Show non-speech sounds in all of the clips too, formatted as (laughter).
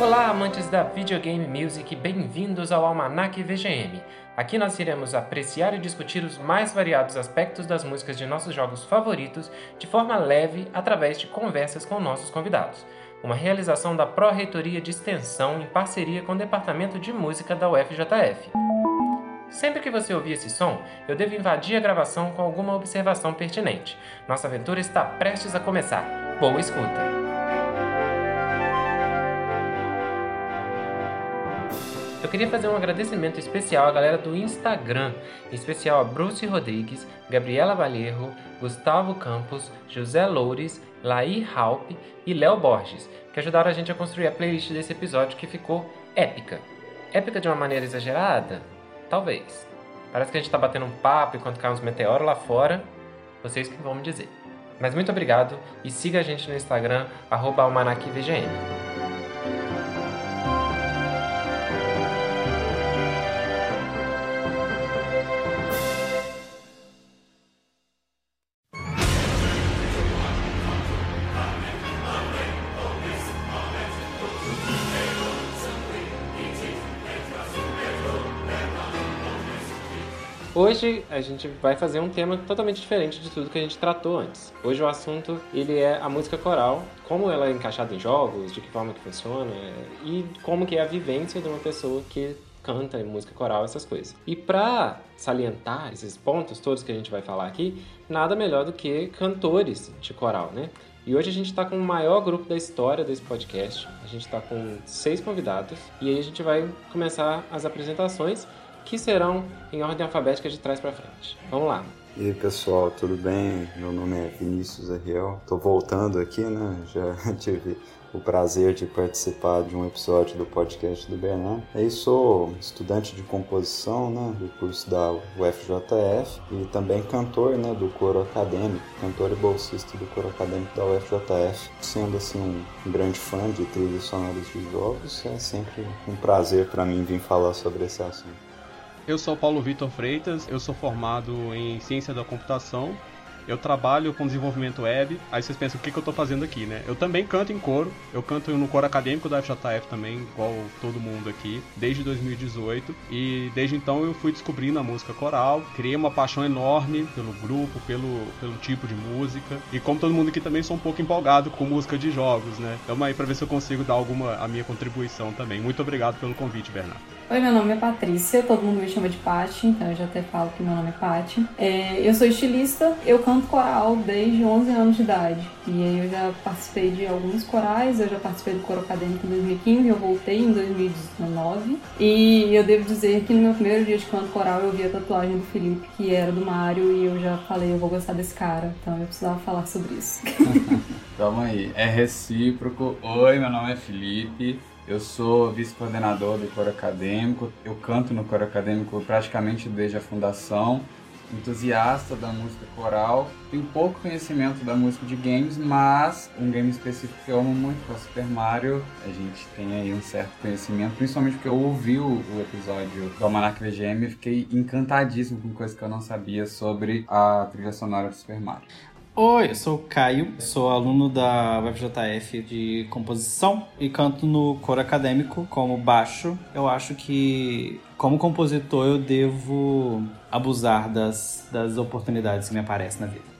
Olá, amantes da videogame music, bem-vindos ao Almanac VGM. Aqui nós iremos apreciar e discutir os mais variados aspectos das músicas de nossos jogos favoritos de forma leve através de conversas com nossos convidados. Uma realização da Pró-Reitoria de Extensão em parceria com o Departamento de Música da UFJF. Sempre que você ouvir esse som, eu devo invadir a gravação com alguma observação pertinente. Nossa aventura está prestes a começar. Boa escuta! Eu queria fazer um agradecimento especial à galera do Instagram, em especial a Bruce Rodrigues, Gabriela Valerro, Gustavo Campos, José Loures, Laí Halp e Léo Borges, que ajudaram a gente a construir a playlist desse episódio que ficou épica. Épica de uma maneira exagerada? Talvez. Parece que a gente está batendo um papo enquanto cai uns meteoros lá fora. Vocês que vão me dizer. Mas muito obrigado e siga a gente no Instagram, arroba Hoje a gente vai fazer um tema totalmente diferente de tudo que a gente tratou antes. Hoje o assunto ele é a música coral, como ela é encaixada em jogos, de que forma que funciona e como que é a vivência de uma pessoa que canta música coral, essas coisas. E para salientar esses pontos todos que a gente vai falar aqui, nada melhor do que cantores de coral, né? E hoje a gente está com o maior grupo da história desse podcast. A gente está com seis convidados e aí a gente vai começar as apresentações que serão em ordem alfabética de trás para frente. Vamos lá. E aí pessoal, tudo bem? Meu nome é Vinícius Ariel. Tô voltando aqui, né? Já (laughs) tive o prazer de participar de um episódio do podcast do Bernard. Eu sou estudante de composição né, do curso da UFJF e também cantor né, do coro acadêmico, cantor e bolsista do coro acadêmico da UFJF. Sendo assim um grande fã de trilhas sonoras de jogos, é sempre um prazer para mim vir falar sobre esse assunto. Eu sou Paulo Vitor Freitas, eu sou formado em Ciência da Computação. Eu trabalho com desenvolvimento web. Aí vocês pensam, o que, que eu estou fazendo aqui, né? Eu também canto em coro. Eu canto no coro acadêmico da FJF também, igual todo mundo aqui, desde 2018. E desde então eu fui descobrindo a música coral. Criei uma paixão enorme pelo grupo, pelo, pelo tipo de música. E como todo mundo aqui também sou um pouco empolgado com música de jogos, né? Então aí para ver se eu consigo dar alguma a minha contribuição também. Muito obrigado pelo convite, Bernardo. Oi, meu nome é Patrícia, todo mundo me chama de Pati, então eu já até falo que meu nome é Pati. É, eu sou estilista, eu canto coral desde 11 anos de idade. E aí eu já participei de alguns corais, eu já participei do coro acadêmico em 2015, eu voltei em 2019. E eu devo dizer que no meu primeiro dia de canto coral eu vi a tatuagem do Felipe, que era do Mário, e eu já falei, eu vou gostar desse cara, então eu precisava falar sobre isso. (laughs) Tamo aí, é recíproco. Oi, meu nome é Felipe. Eu sou vice-coordenador do coro acadêmico, eu canto no coro acadêmico praticamente desde a fundação, entusiasta da música coral, tenho pouco conhecimento da música de games, mas um game específico que eu amo muito, que é o Super Mario, a gente tem aí um certo conhecimento, principalmente porque eu ouvi o, episódio do Almanac VGM e fiquei encantadíssimo com coisas que eu não sabia sobre a trilha sonora do Super Mario. Oi, eu sou o Caio, sou aluno da UFJF de composição e canto no coro acadêmico como baixo. Eu acho que, como compositor, eu devo abusar das, das oportunidades que me aparecem na vida.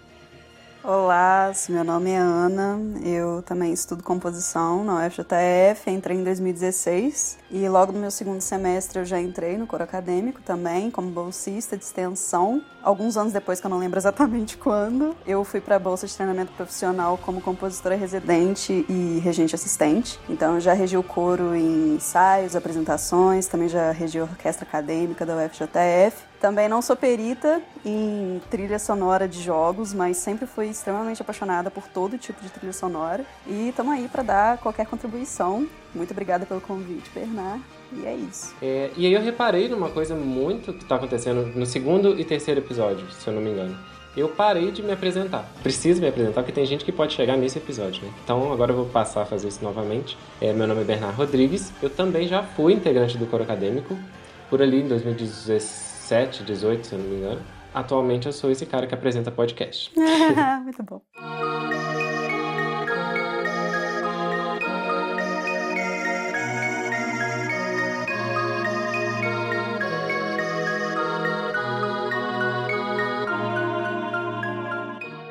Olá, meu nome é Ana, eu também estudo composição na UFJF, entrei em 2016 e logo no meu segundo semestre eu já entrei no coro acadêmico também, como bolsista de extensão. Alguns anos depois, que eu não lembro (laughs) exatamente quando, eu fui para a bolsa de treinamento profissional como compositora residente e regente assistente. Então eu já regi o coro em ensaios, apresentações, também já regi a orquestra acadêmica da UFJF. Também não sou perita em trilha sonora de jogos, mas sempre fui extremamente apaixonada por todo tipo de trilha sonora. E estamos aí para dar qualquer contribuição. Muito obrigada pelo convite, Bernard. E é isso. É, e aí eu reparei numa coisa muito que está acontecendo no segundo e terceiro episódio, se eu não me engano. Eu parei de me apresentar. Preciso me apresentar porque tem gente que pode chegar nesse episódio, né? Então agora eu vou passar a fazer isso novamente. É, meu nome é Bernard Rodrigues. Eu também já fui integrante do coro acadêmico por ali em 2016 17, 18, se eu não me engano. Atualmente eu sou esse cara que apresenta podcast. (laughs) Muito bom.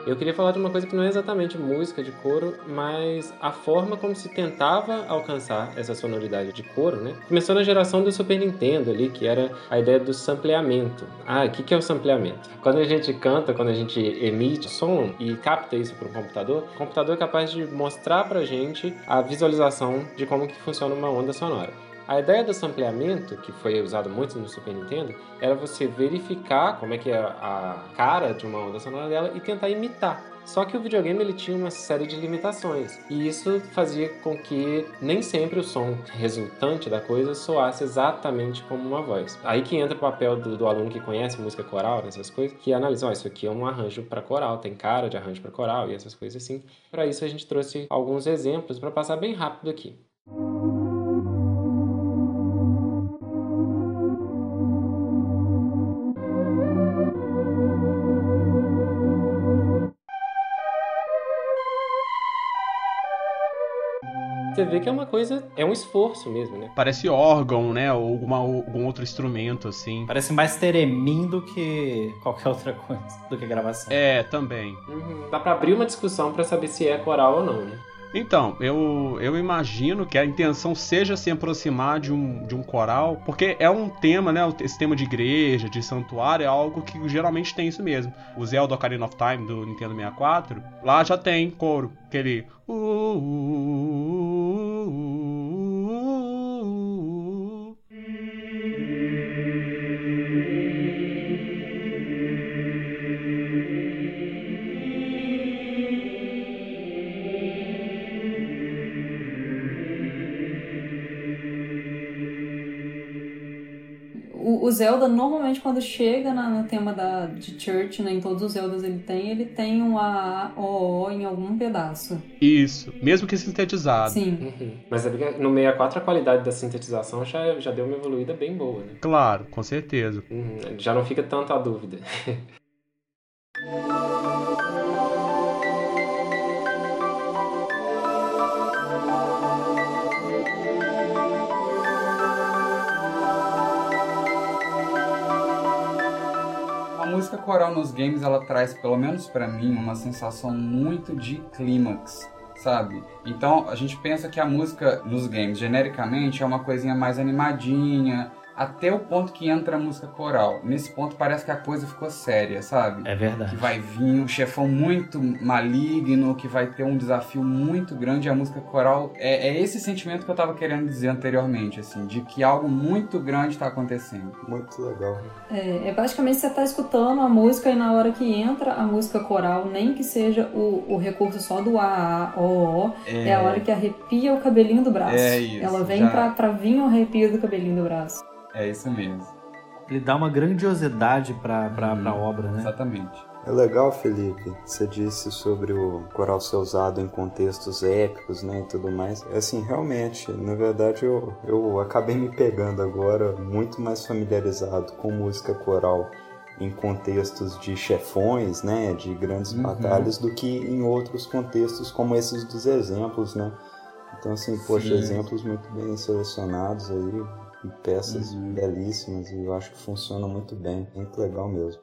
Eu queria falar de uma coisa que não é exatamente música de coro, mas a forma como se tentava alcançar essa sonoridade de coro, né? Começou na geração do Super Nintendo ali, que era a ideia do sampleamento. Ah, o que é o sampleamento? Quando a gente canta, quando a gente emite som e capta isso para um computador, o computador é capaz de mostrar pra gente a visualização de como que funciona uma onda sonora. A ideia do sampleamento, que foi usado muito no Super Nintendo, era você verificar como é que é a cara de uma onda sonora dela e tentar imitar. Só que o videogame ele tinha uma série de limitações e isso fazia com que nem sempre o som resultante da coisa soasse exatamente como uma voz. Aí que entra o papel do, do aluno que conhece música coral, essas coisas, que analisa, oh, isso aqui é um arranjo para coral, tem cara de arranjo para coral e essas coisas assim. Para isso a gente trouxe alguns exemplos para passar bem rápido aqui. Você vê que é uma coisa, é um esforço mesmo, né? Parece órgão, né? Ou alguma, algum outro instrumento, assim. Parece mais teremim do que qualquer outra coisa, do que gravação. É, também. Uhum. Dá pra abrir uma discussão para saber se é coral ou não, né? Então, eu, eu imagino que a intenção seja se aproximar de um, de um coral, porque é um tema, né? Esse tema de igreja, de santuário, é algo que geralmente tem isso mesmo. O Zelda Ocarina of Time do Nintendo 64, lá já tem coro, aquele. Uh, uh, uh, Zelda, normalmente, quando chega na, no tema da, de Church, né, em todos os Zeldas ele tem, ele tem um A, O, O em algum pedaço. Isso, mesmo que sintetizado. Sim. Uhum. Mas é no 64 a qualidade da sintetização já, já deu uma evoluída bem boa, né? Claro, com certeza. Uhum. Já não fica tanto a dúvida. (laughs) coral nos games ela traz, pelo menos para mim, uma sensação muito de clímax, sabe? Então a gente pensa que a música nos games, genericamente, é uma coisinha mais animadinha, até o ponto que entra a música coral. Nesse ponto parece que a coisa ficou séria, sabe? É verdade. Que vai vir um chefão muito maligno, que vai ter um desafio muito grande. A música coral é, é esse sentimento que eu tava querendo dizer anteriormente, assim, de que algo muito grande está acontecendo. Muito legal. É, é basicamente você tá escutando a música e na hora que entra a música coral, nem que seja o, o recurso só do A, A, O, O, é... é a hora que arrepia o cabelinho do braço. É isso. Ela vem já... pra, pra vir o arrepio do cabelinho do braço. É isso mesmo. Ele dá uma grandiosidade pra, pra, Hum, pra obra, né? Exatamente. É legal, Felipe, você disse sobre o coral ser usado em contextos épicos, né, e tudo mais. Assim, realmente, na verdade, eu, eu acabei me pegando agora muito mais familiarizado com música coral em contextos de chefões, né, de grandes Uhum. batalhas, do que em outros contextos como esses dos exemplos, né. Então, assim, poxa, Sim. exemplos muito bem selecionados aí, e peças Uhum. belíssimas, e eu acho que funciona muito bem, muito legal mesmo.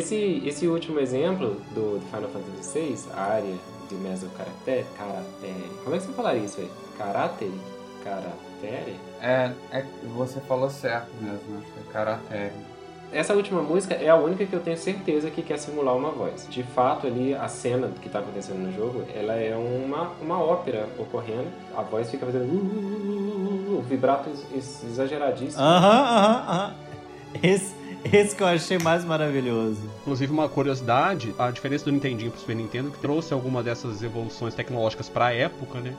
Esse, esse último exemplo do, do Final Fantasy VI, a área de Meso Caractere, Caractere. Como é que você falaria isso aí? Caractere? Caractere? É, é, você falou certo mesmo, acho que é Karaté. Essa última música é a única que eu tenho certeza que quer simular uma voz. De fato, ali, a cena que está acontecendo no jogo, ela é uma, uma ópera ocorrendo. A voz fica fazendo... uh, uh, uh, uh, o vibrato ex- exageradíssimo. Aham, aham, aham. Esse, (laughs) esse que eu achei mais maravilhoso. Inclusive, uma curiosidade, a diferença do Nintendinho pro Super Nintendo, que trouxe alguma dessas evoluções tecnológicas pra época, né?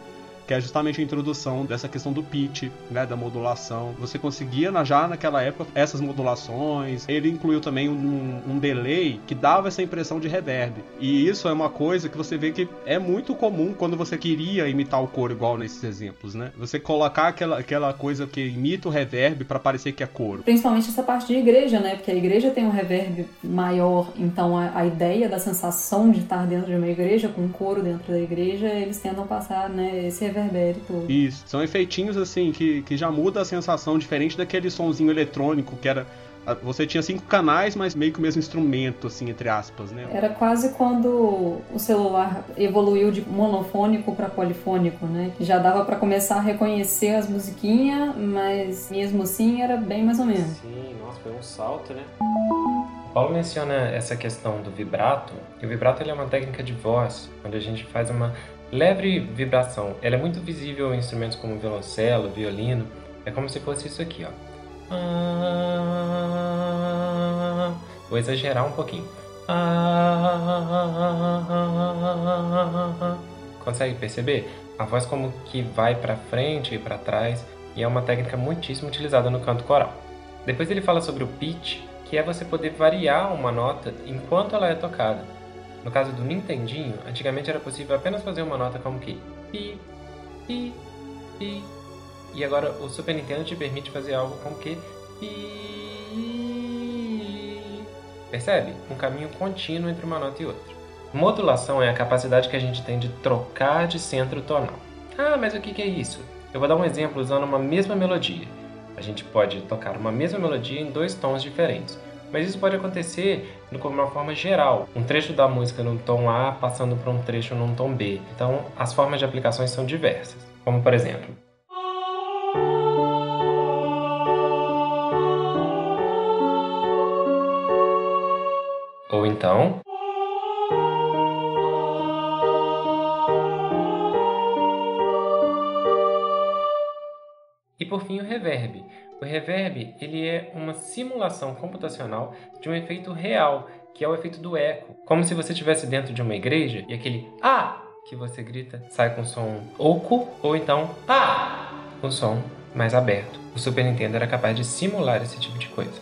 Que é justamente a introdução dessa questão do pitch, né, da modulação. Você conseguia já naquela época essas modulações. Ele incluiu também um, um delay que dava essa impressão de reverb. E isso é uma coisa que você vê que é muito comum quando você queria imitar o coro igual nesses exemplos, né? Você colocar aquela, aquela coisa que imita o reverb para parecer que é coro. Principalmente essa parte de igreja, né? Porque a igreja tem um reverb maior, então a, a ideia da sensação de estar dentro de uma igreja, com um coro dentro da igreja, eles tentam passar, né, esse reverbério todo. Isso. São efeitinhos assim que, que já muda a sensação diferente daquele sonzinho eletrônico que era você tinha cinco canais, mas meio que o mesmo instrumento, assim, entre aspas, né? Era quase quando o celular evoluiu de monofônico para polifônico, né? Que já dava para começar a reconhecer as musiquinhas, mas mesmo assim era bem mais ou menos. Sim, nossa, foi um salto, né? O Paulo menciona essa questão do vibrato, e o vibrato é uma técnica de voz, onde a gente faz uma leve vibração. Ela é muito visível em instrumentos como violoncelo, violino, é como se fosse isso aqui, ó. Ah, vou exagerar um pouquinho. Ah, consegue perceber? A voz como que vai para frente e para trás e é uma técnica muitíssimo utilizada no canto coral. Depois ele fala sobre o pitch, que é você poder variar uma nota enquanto ela é tocada. No caso do Nintendinho, antigamente era possível apenas fazer uma nota como que pi, pi, pi, e agora o Super Nintendo te permite fazer algo com que percebe? Um caminho contínuo entre uma nota e outra. Modulação é a capacidade que a gente tem de trocar de centro tonal. Ah, mas o que é isso? Eu vou dar um exemplo usando uma mesma melodia. A gente pode tocar uma mesma melodia em dois tons diferentes, mas isso pode acontecer de uma forma geral. Um trecho da música num tom A passando para um trecho num tom B. Então, as formas de aplicações são diversas. Como por exemplo, Ou então. E por fim o reverb. O reverb ele é uma simulação computacional de um efeito real, que é o efeito do eco. Como se você estivesse dentro de uma igreja e aquele ah que você grita sai com som oco ou então ah com som mais aberto. O Super Nintendo era capaz de simular esse tipo de coisa.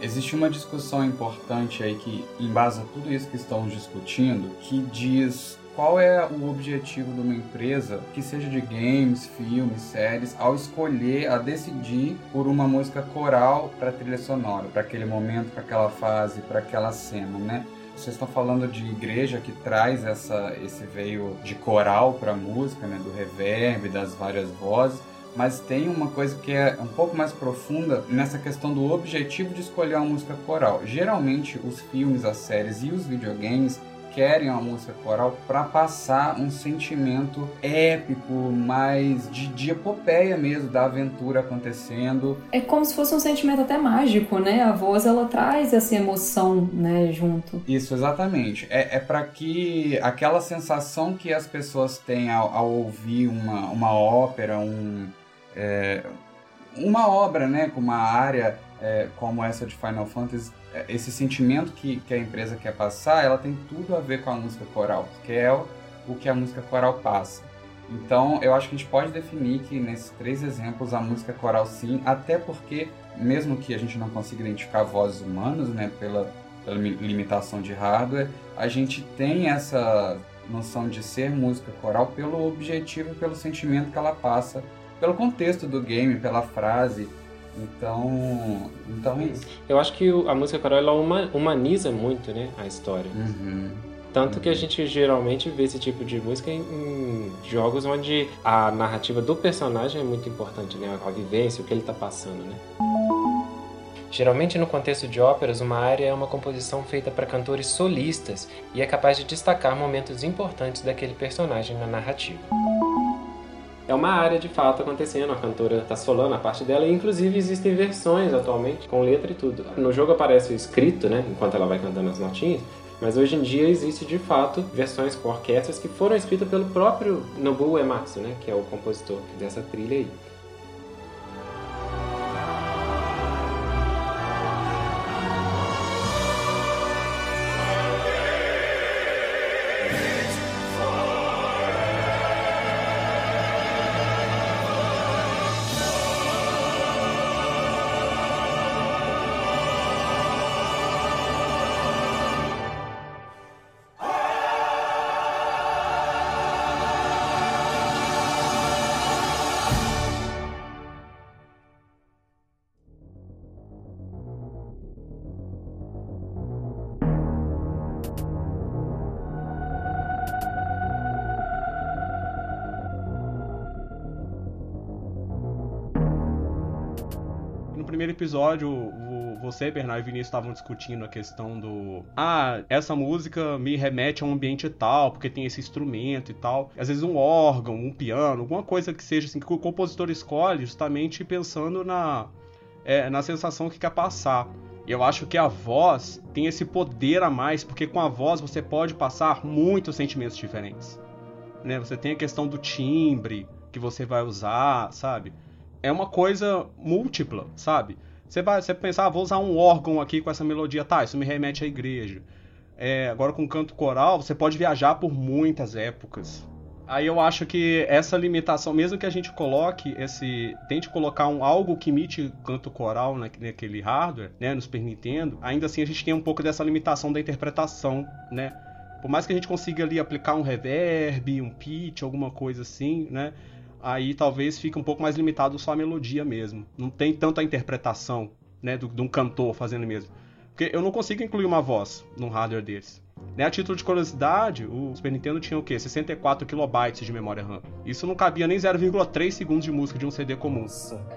Existe uma discussão importante aí que embasa tudo isso que estamos discutindo, que diz qual é o objetivo de uma empresa que seja de games, filmes, séries, ao escolher, a decidir por uma música coral para trilha sonora, para aquele momento, para aquela fase, para aquela cena, né? Vocês estão falando de igreja que traz essa, esse veio de coral para a música, né? Do reverb, das várias vozes mas tem uma coisa que é um pouco mais profunda nessa questão do objetivo de escolher uma música coral. Geralmente, os filmes, as séries e os videogames querem uma música coral para passar um sentimento épico, mais de, de epopeia mesmo, da aventura acontecendo. É como se fosse um sentimento até mágico, né? A voz ela traz essa emoção, né, junto. Isso, exatamente. É, é para que aquela sensação que as pessoas têm ao, ao ouvir uma, uma ópera, um é, uma obra, né, com uma área é, como essa de Final Fantasy, é, esse sentimento que, que a empresa quer passar, ela tem tudo a ver com a música coral, que é o, que a música coral passa. Então, eu acho que a gente pode definir que nesses três exemplos a música coral sim, até porque, mesmo que a gente não consiga identificar vozes humanas, né, pela, pela limitação de hardware, a gente tem essa noção de ser música coral pelo objetivo e pelo sentimento que ela passa pelo contexto do game, pela frase. Então, então é isso. Eu acho que a música coral ela humaniza muito, né, a história. Uhum. Tanto que a gente geralmente vê esse tipo de música em, em, jogos onde a narrativa do personagem é muito importante, né? A vivência, o que ele está passando, né? Geralmente, no contexto de óperas, uma área é uma composição feita para cantores solistas e é capaz de destacar momentos importantes daquele personagem na narrativa é uma área de fato acontecendo, a cantora está solando a parte dela, e inclusive existem versões atualmente com letra e tudo. No jogo aparece o escrito, né, enquanto ela vai cantando as notinhas, mas hoje em dia existe de fato versões com orquestras que foram escritas pelo próprio Nobuo Uematsu, né, que é o compositor dessa trilha aí. Episódio, o, você, Bernardo e Vinícius estavam discutindo a questão do. Ah, essa música me remete a um ambiente tal, porque tem esse instrumento e tal. Às vezes um órgão, um piano, alguma coisa que seja assim, que o compositor escolhe justamente pensando na, é, na sensação que quer passar. E eu acho que a voz tem esse poder a mais, porque com a voz você pode passar muitos sentimentos diferentes. Né? Você tem a questão do timbre que você vai usar, sabe? É uma coisa múltipla, sabe? Você vai você pensar, ah, vou usar um órgão aqui com essa melodia, tá? Isso me remete à igreja. É, agora com canto coral, você pode viajar por muitas épocas. Aí eu acho que essa limitação, mesmo que a gente coloque esse. tente colocar um, algo que imite canto coral na, naquele hardware, né, no Super Nintendo, ainda assim a gente tem um pouco dessa limitação da interpretação, né? Por mais que a gente consiga ali aplicar um reverb, um pitch, alguma coisa assim, né? Aí talvez fique um pouco mais limitado só a melodia mesmo. Não tem tanta interpretação, né, de um cantor fazendo mesmo. Porque eu não consigo incluir uma voz num hardware deles. Né, a título de curiosidade, o Super Nintendo tinha o quê? 64 kilobytes de memória RAM. Isso não cabia nem 0,3 segundos de música de um CD comum.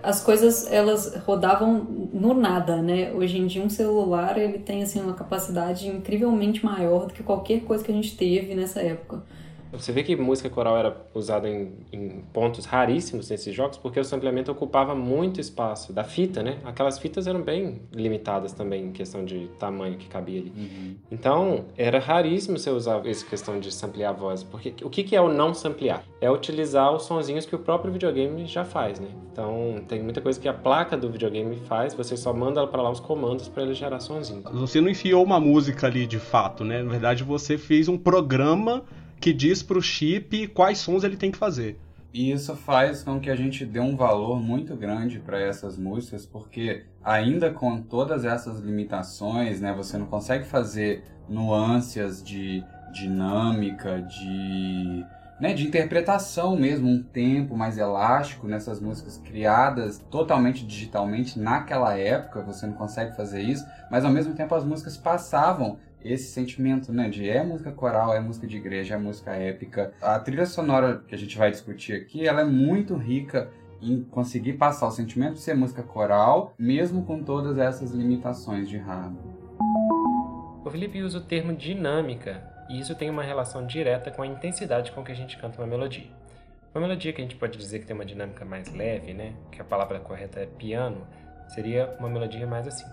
As coisas, elas rodavam no nada, né? Hoje em dia um celular, ele tem assim uma capacidade incrivelmente maior do que qualquer coisa que a gente teve nessa época. Você vê que música coral era usada em, em, pontos raríssimos nesses jogos, porque o sampleamento ocupava muito espaço da fita, né? Aquelas fitas eram bem limitadas também em questão de tamanho que cabia ali. Uhum. Então, era raríssimo você usar essa questão de samplear a voz, porque o que, que é o não samplear? É utilizar os sonzinhos que o próprio videogame já faz, né? Então, tem muita coisa que a placa do videogame faz, você só manda para lá os comandos para ele gerar sonzinho. Você não enfiou uma música ali de fato, né? Na verdade, você fez um programa que diz para o chip quais sons ele tem que fazer. E isso faz com que a gente dê um valor muito grande para essas músicas, porque ainda com todas essas limitações, né, você não consegue fazer nuances de dinâmica, de, né, de interpretação mesmo, um tempo mais elástico nessas músicas criadas totalmente digitalmente naquela época, você não consegue fazer isso, mas ao mesmo tempo as músicas passavam esse sentimento, né, de é música coral, é música de igreja, é música épica. A trilha sonora que a gente vai discutir aqui, ela é muito rica em conseguir passar o sentimento de ser música coral, mesmo com todas essas limitações de hardware. O Felipe usa o termo dinâmica, e isso tem uma relação direta com a intensidade com que a gente canta uma melodia. Uma melodia que a gente pode dizer que tem uma dinâmica mais leve, né, que a palavra correta é piano, seria uma melodia mais assim.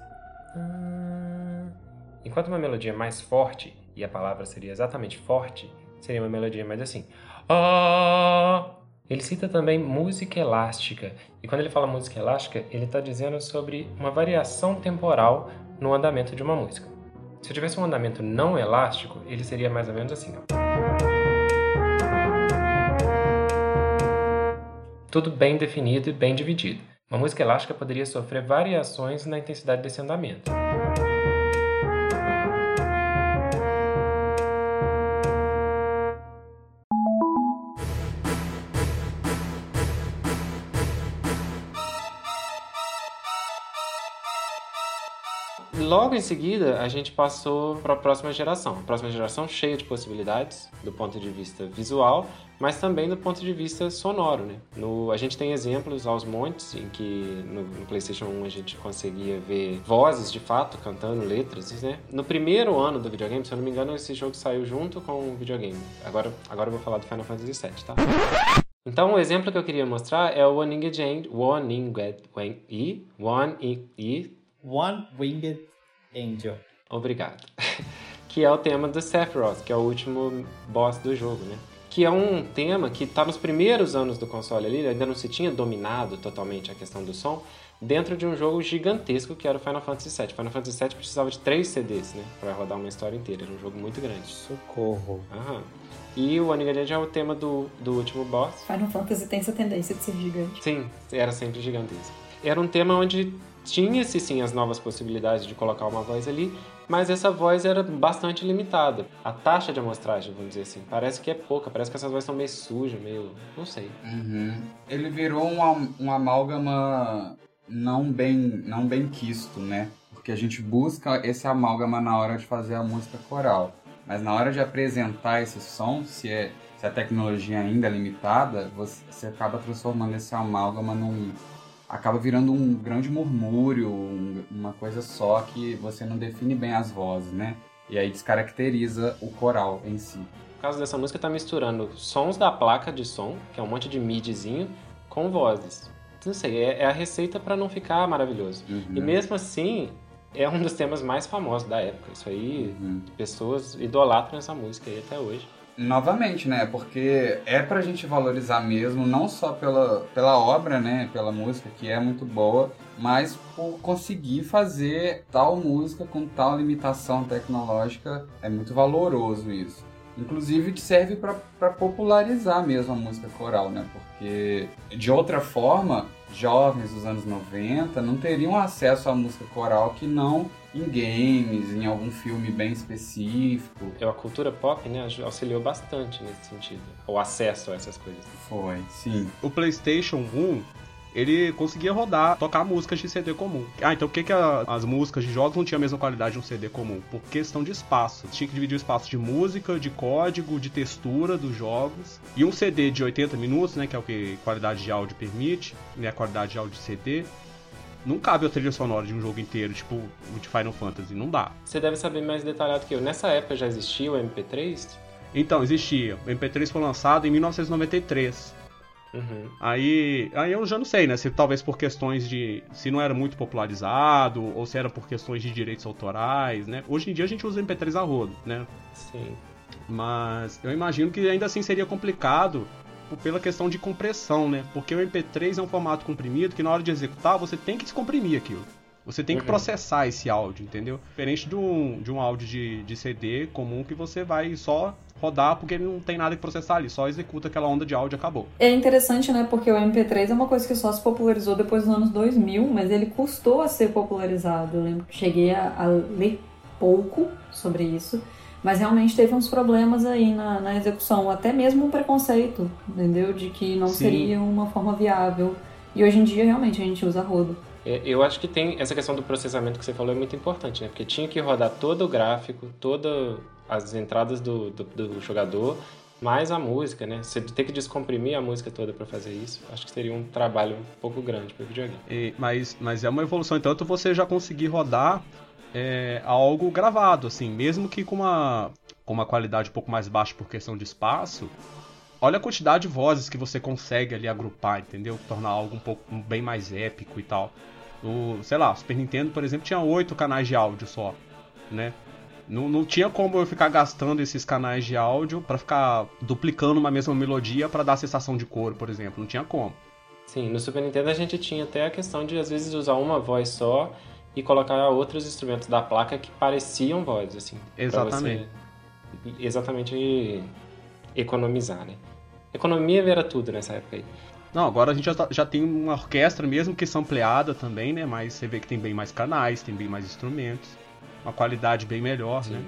Enquanto uma melodia mais forte, e a palavra seria exatamente forte, seria uma melodia mais assim. Oh! Ele cita também música elástica, e quando ele fala música elástica, ele está dizendo sobre uma variação temporal no andamento de uma música. Se eu tivesse um andamento não elástico, ele seria mais ou menos assim. Ó. Tudo bem definido e bem dividido. Uma música elástica poderia sofrer variações na intensidade desse andamento. Logo em seguida, a gente passou para a próxima geração. A próxima geração cheia de possibilidades do ponto de vista visual, mas também do ponto de vista sonoro, né? No, a gente tem exemplos aos montes em que no, no, PlayStation 1 a gente conseguia ver vozes de fato cantando letras, né? No primeiro ano do videogame, se eu não me engano, esse jogo saiu junto com o videogame. Agora, agora eu vou falar do Final Fantasy VII, tá? Então, o exemplo que eu queria mostrar é o One Winged One Winged One e One Winged Angel. Obrigado. (laughs) que é o tema do Sephiroth, que é o último boss do jogo, né? Que é um tema que está nos primeiros anos do console ali, ainda não se tinha dominado totalmente a questão do som, dentro de um jogo gigantesco que era o Final Fantasy VII. Final Fantasy VII precisava de três CDs, né? Pra rodar uma história inteira. Era um jogo muito grande. Socorro. Aham. E o Onigaland é o tema do, do último boss. Final Fantasy tem essa tendência de ser gigante. Sim, era sempre gigantesco. Era um tema onde tinha-se sim as novas possibilidades de colocar uma voz ali, mas essa voz era bastante limitada. A taxa de amostragem, vamos dizer assim, parece que é pouca, parece que essas vozes são meio sujas, meio. não sei. Uhum. Ele virou um, um amálgama não bem, não bem quisto, né? Porque a gente busca esse amálgama na hora de fazer a música coral. Mas na hora de apresentar esse som, se, é, se a tecnologia ainda é limitada, você, você acaba transformando esse amálgama num, acaba virando um grande murmúrio, um, uma coisa só que você não define bem as vozes, né? E aí descaracteriza o coral em si. No caso dessa música, tá misturando sons da placa de som, que é um monte de midzinho, com vozes. Não sei, é, é a receita para não ficar maravilhoso. Uhum. E mesmo assim, é um dos temas mais famosos da época. Isso aí, Uhum. pessoas idolatram essa música aí até hoje. Novamente, né? Porque é pra gente valorizar mesmo, não só pela, pela obra, né? Pela música, que é muito boa, mas por conseguir fazer tal música com tal limitação tecnológica. É muito valoroso isso. Inclusive serve para popularizar mesmo a música coral, né? Porque de outra forma, jovens dos anos 90 não teriam acesso à música coral que não em games, em algum filme bem específico. É, A cultura pop, né, auxiliou bastante nesse sentido. O acesso a essas coisas. Foi, sim. O PlayStation 1, ele conseguia rodar, tocar músicas de CD comum. Ah, então por que, que a- as músicas de jogos não tinham a mesma qualidade de um CD comum? Por questão de espaço. Tinha que dividir o espaço de música, de código, de textura dos jogos. E um CD de 80 minutos, né, que é o que a qualidade de áudio permite, né, a qualidade de áudio de CD, não cabe a trilha sonora de um jogo inteiro, tipo o de Final Fantasy, não dá. Você deve saber mais detalhado que eu. Nessa época já existia o MP3? Então, existia. O MP3 foi lançado em 1993. Uhum. Aí, aí eu já não sei, né? Se talvez por questões de. Se não era muito popularizado, ou se era por questões de direitos autorais, né? Hoje em dia a gente usa MP3 a rodo, né? Sim. Mas eu imagino que ainda assim seria complicado pela questão de compressão, né? Porque o MP3 é um formato comprimido que na hora de executar você tem que descomprimir aquilo. Você tem que Uhum. processar esse áudio, entendeu? Diferente de um, de um áudio de, de CD comum que você vai só rodar porque ele não tem nada que processar ali, só executa aquela onda de áudio e acabou. É interessante, né? Porque o MP3 é uma coisa que só se popularizou depois dos anos 2000, mas ele custou a ser popularizado. Eu lembro que cheguei a, a ler pouco sobre isso, mas realmente teve uns problemas aí na, na execução, até mesmo um preconceito, entendeu? De que não Sim. seria uma forma viável. E hoje em dia, realmente, a gente usa rodo. É, Eu acho que tem essa questão do processamento que você falou é muito importante, né? Porque tinha que rodar todo o gráfico, todas as entradas do, do, do jogador, mais a música, né? Você ter que descomprimir a música toda para fazer isso, acho que seria um trabalho um pouco grande para videogame. Mas, mas é uma evolução, entanto você já conseguir rodar é, algo gravado, assim, mesmo que com uma, com uma qualidade um pouco mais baixa por questão de espaço. Olha a quantidade de vozes que você consegue ali agrupar, entendeu? Tornar algo um pouco bem mais épico e tal. O, sei lá, o Super Nintendo, por exemplo, tinha oito canais de áudio só, né? Não, não tinha como eu ficar gastando esses canais de áudio pra ficar duplicando uma mesma melodia pra dar a sensação de coro, por exemplo. Não tinha como. Sim, no Super Nintendo a gente tinha até a questão de às vezes usar uma voz só e colocar outros instrumentos da placa que pareciam vozes, assim. Exatamente. você exatamente economizar, né? Economia era tudo nessa época aí. Não, agora a gente já, tá- já tem uma orquestra mesmo que sampleada também, né? Mas você vê que tem bem mais canais, tem bem mais instrumentos, uma qualidade bem melhor, né?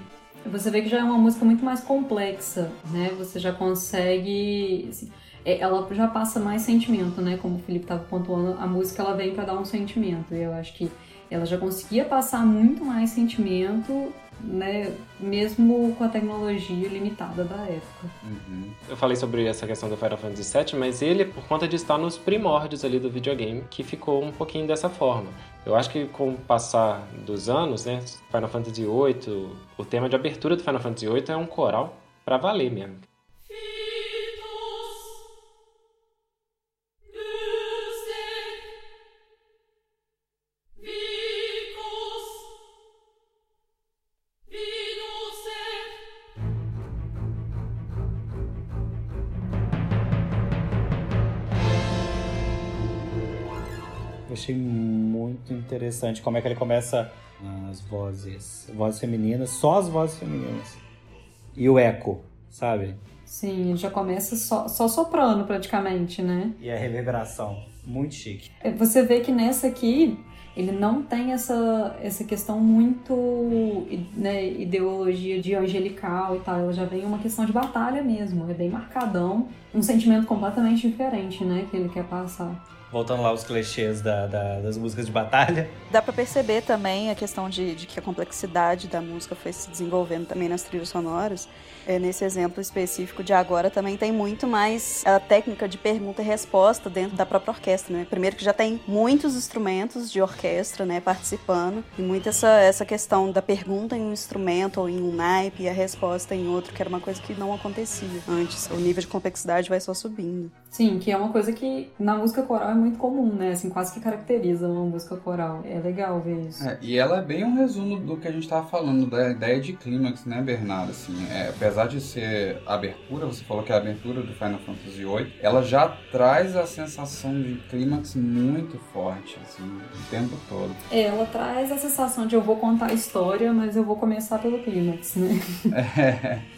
Você vê que já é uma música muito mais complexa, né? Você já consegue. assim, é, ela já passa mais sentimento, né? Como o Felipe estava pontuando, a música ela vem para dar um sentimento. E eu acho que ela já conseguia passar muito mais sentimento, né? Mesmo com a tecnologia limitada da época. Uhum. Eu falei sobre essa questão do Final Fantasy VII, mas ele, por conta de estar nos primórdios ali do videogame, que ficou um pouquinho dessa forma. Eu acho que com o passar dos anos, né, Final Fantasy VIII, o tema de abertura do Final Fantasy VIII é um coral pra valer mesmo. Interessante como é que ele começa as vozes, vozes femininas, só as vozes femininas. E o eco, sabe? Sim, ele já começa só, só soprando praticamente, né? E a reverberação. Muito chique. É, Você vê que nessa aqui ele não tem essa, essa questão muito né, ideologia de angelical e tal. Ela já vem uma questão de batalha mesmo. É bem marcadão. Um sentimento completamente diferente, né? Que ele quer passar. Voltando lá aos clichês da- da- das músicas de batalha. Dá pra perceber também a questão de, de que a complexidade da música foi se desenvolvendo também nas trilhas sonoras. É, nesse exemplo específico de agora também tem muito mais a técnica de pergunta e resposta dentro da própria orquestra. orquestra, né? Primeiro que já tem muitos instrumentos de orquestra, né, participando, e muito essa, essa questão da pergunta em um instrumento ou em um naipe e a resposta em outro, que era uma coisa que não acontecia antes. O nível de complexidade vai só subindo. Sim, que é uma coisa que na música coral é muito comum, né? Assim, quase que caracteriza uma música coral. É legal ver isso. É, e ela é bem um resumo do que a gente estava falando, da ideia de clímax, né, Bernardo? Assim, é, apesar de ser abertura, você falou que é a abertura do Final Fantasy VIII, ela já traz a sensação de clímax muito forte, assim, o tempo todo. É, ela traz a sensação de eu vou contar a história, mas eu vou começar pelo clímax, né? (laughs) (laughs) É.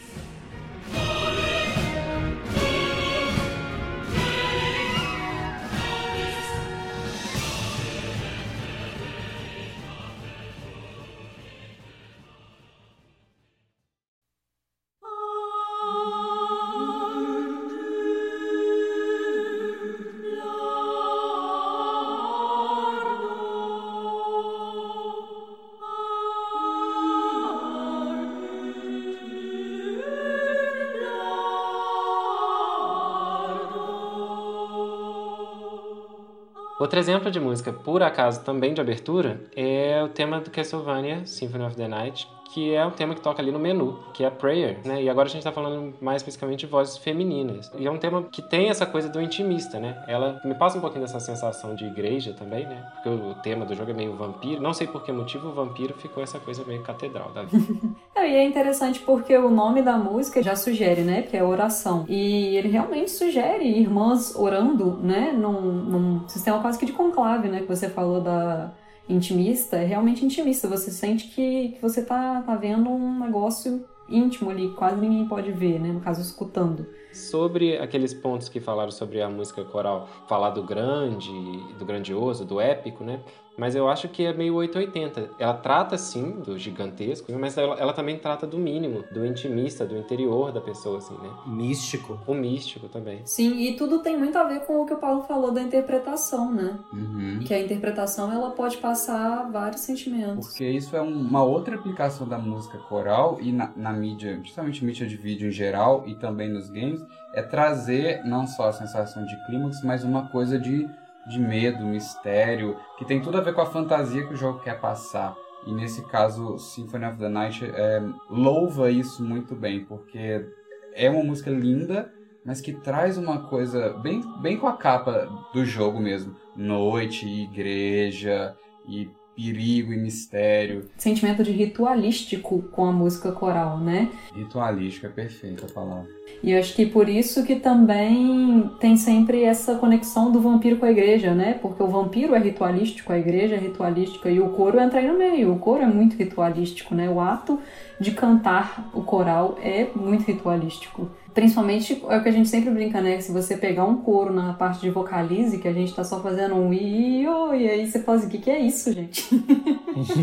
Outro exemplo de música, por acaso, também de abertura, é o tema do Castlevania Symphony of the Night, que é o tema que toca ali no menu, que é Prayer, né? E agora a gente tá falando mais especificamente de vozes femininas. E é um tema que tem essa coisa do intimista, né? Ela me passa um pouquinho dessa sensação de igreja também, né? Porque o tema do jogo é meio vampiro. Não sei por que motivo o vampiro ficou essa coisa meio catedral da vida. (laughs) é, e é interessante porque o nome da música já sugere, né? Que é oração. E ele realmente sugere irmãs orando, né? Num, num sistema quase que de conclave, né? Que você falou da intimista, é realmente intimista. Você sente que, que você tá, tá vendo um negócio íntimo ali, quase ninguém pode ver, né? No caso, escutando. Sobre aqueles pontos que falaram sobre a música coral, falar do grande, do grandioso, do épico, né? Mas eu acho que é meio 880. Ela trata, sim, do gigantesco, mas ela, ela, também trata do mínimo, do intimista, do interior da pessoa, assim, né? Místico. O místico também. Sim, e tudo tem muito a ver com o que o Paulo falou da interpretação, né? Uhum. Que a interpretação, ela pode passar vários sentimentos. Porque isso é uma outra aplicação da música coral e na, na mídia, principalmente mídia de vídeo em geral e também nos games, é trazer não só a sensação de clímax, mas uma coisa de de medo, mistério, que tem tudo a ver com a fantasia que o jogo quer passar. E nesse caso, Symphony of the Night é, louva isso muito bem, porque é uma música linda, mas que traz uma coisa bem, bem com a capa do jogo mesmo. Noite, igreja e perigo e mistério. Sentimento de ritualístico com a música coral, né? Ritualístico é perfeita a palavra. E eu acho que por isso que também tem sempre essa conexão do vampiro com a igreja, né? Porque o vampiro é ritualístico, a igreja é ritualística e o coro entra aí no meio. O coro é muito ritualístico, né? O ato de cantar o coral é muito ritualístico. Principalmente é o que a gente sempre brinca, né? Se você pegar um coro na parte de vocalize, que a gente tá só fazendo um io, e aí você fala assim, o que, que é isso, gente?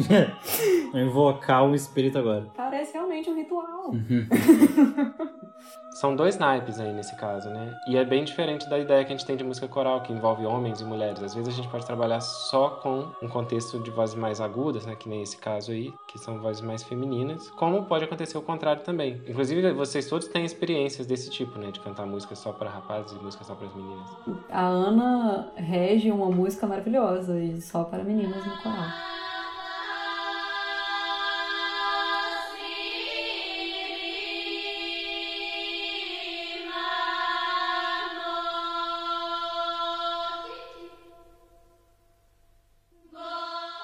(laughs) Invocar o espírito agora. Parece realmente um ritual. (laughs) São dois naipes aí nesse caso, né? E é bem diferente da ideia que a gente tem de música coral, que envolve homens e mulheres. Às vezes a gente pode trabalhar só com um contexto de vozes mais agudas, né? Que nem esse caso aí, que são vozes mais femininas. Como pode acontecer o contrário também. Inclusive, vocês todos têm experiências desse tipo, né? De cantar música só para rapazes e música só para as meninas. A Ana rege uma música maravilhosa e só para meninas no coral.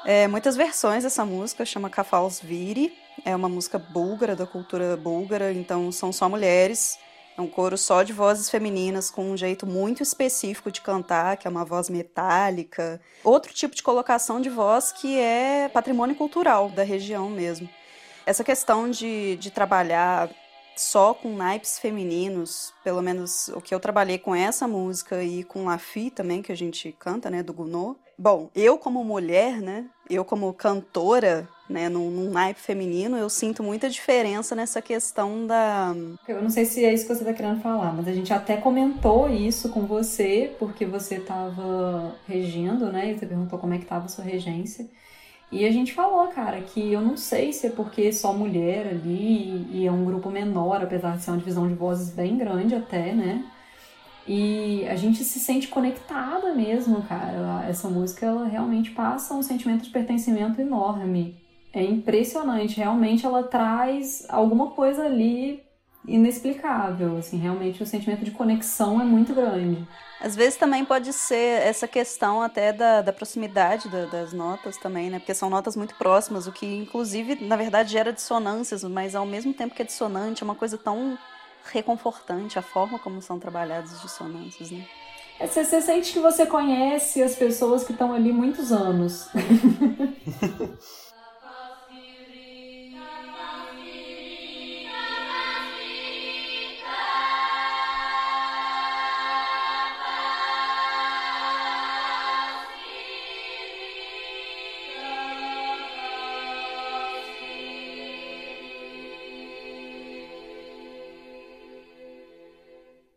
É, muitas versões dessa música, chama Kafals Viri, é uma música búlgara, da cultura búlgara, então são só mulheres, é um coro só de vozes femininas com um jeito muito específico de cantar, que é uma voz metálica. Outro tipo de colocação de voz que é patrimônio cultural da região mesmo. Essa questão de, de trabalhar só com naipes femininos, pelo menos o que eu trabalhei com essa música e com Lafi também, que a gente canta, né, do Gounod, Bom, eu como mulher, né? Eu como cantora, né, num, num naipe feminino, eu sinto muita diferença nessa questão da. Eu não sei se é isso que você está querendo falar, mas a gente até comentou isso com você, porque você estava regindo, né? E você perguntou como é que estava a sua regência. E a gente falou, cara, que eu não sei se é porque só mulher ali e é um grupo menor, apesar de ser uma divisão de vozes bem grande até, né? E a gente se sente conectada mesmo, cara. Essa música, ela realmente passa um sentimento de pertencimento enorme. É impressionante, realmente ela traz alguma coisa ali inexplicável, assim, realmente o sentimento de conexão é muito grande. Às vezes também pode ser essa questão até da, da proximidade da, das notas também, né? Porque são notas muito próximas, o que inclusive, na verdade, gera dissonâncias, mas ao mesmo tempo que é dissonante, é uma coisa tão reconfortante a forma como são trabalhadas as dissonâncias, né? É, você, você sente que você conhece as pessoas que estão ali muitos anos. (laughs)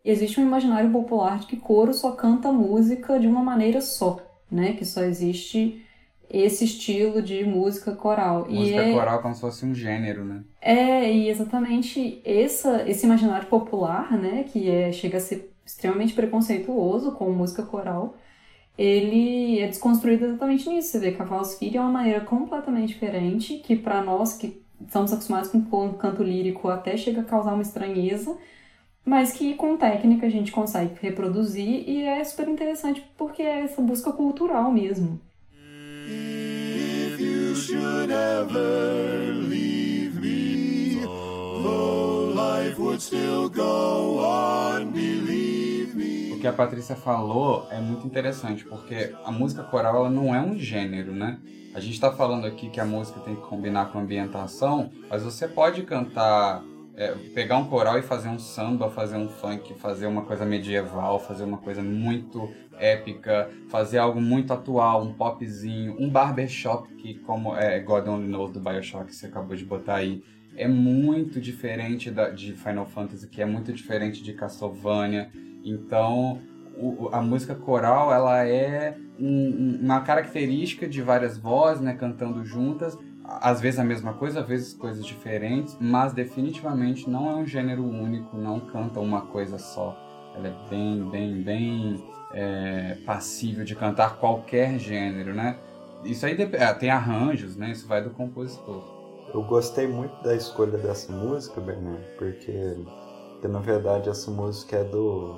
existe um imaginário popular de que coro só canta música de uma maneira só, né? Que só existe esse estilo de música coral. Música e é... coral como se fosse um gênero, né? É, e exatamente essa, esse imaginário popular, né? Que é, chega a ser extremamente preconceituoso com música coral, ele é desconstruído exatamente nisso. Você vê que a voz filha é uma maneira completamente diferente, que para nós que estamos acostumados com canto lírico até chega a causar uma estranheza, mas que com técnica a gente consegue reproduzir e é super interessante porque é essa busca cultural mesmo. If you should ever leave me, though life would still go on, believe me. O que a Patrícia falou é muito interessante, porque a música coral ela não é um gênero, né? A gente está falando aqui que a música tem que combinar com a ambientação, mas você pode cantar é, pegar um coral e fazer um samba, fazer um funk, fazer uma coisa medieval, fazer uma coisa muito épica, fazer algo muito atual, um popzinho, um barbershop, que como é God Only Knows do Bioshock que você acabou de botar aí, é muito diferente da, de Final Fantasy, que é muito diferente de Castlevania. Então, o, a música coral, ela é um, uma característica de várias vozes, né, cantando juntas, às vezes a mesma coisa, às vezes coisas diferentes, mas definitivamente não é um gênero único, não canta uma coisa só. Ela é bem, bem, bem é, passível de cantar qualquer gênero, né? Isso aí é, tem arranjos, né? Isso vai do compositor. Eu gostei muito da escolha dessa música, Bernardo, porque, porque na verdade essa música é do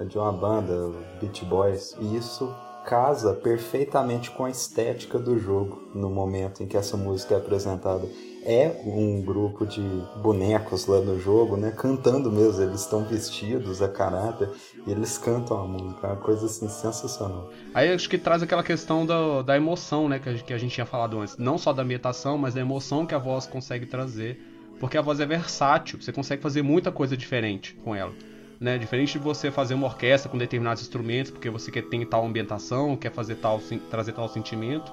é de uma banda, Beach Boys, e isso casa perfeitamente com a estética do jogo no momento em que essa música é apresentada. É um grupo de bonecos lá no jogo, né? Cantando mesmo, eles estão vestidos a caráter e eles cantam a música, é uma coisa assim sensacional. Aí acho que traz aquela questão da, da emoção, né? Que a, gente tinha falado antes. Não só da ambientação, mas da emoção que a voz consegue trazer. Porque a voz é versátil, você consegue fazer muita coisa diferente com ela né? Diferente de você fazer uma orquestra com determinados instrumentos, porque você quer ter tal ambientação, quer fazer tal, trazer tal sentimento.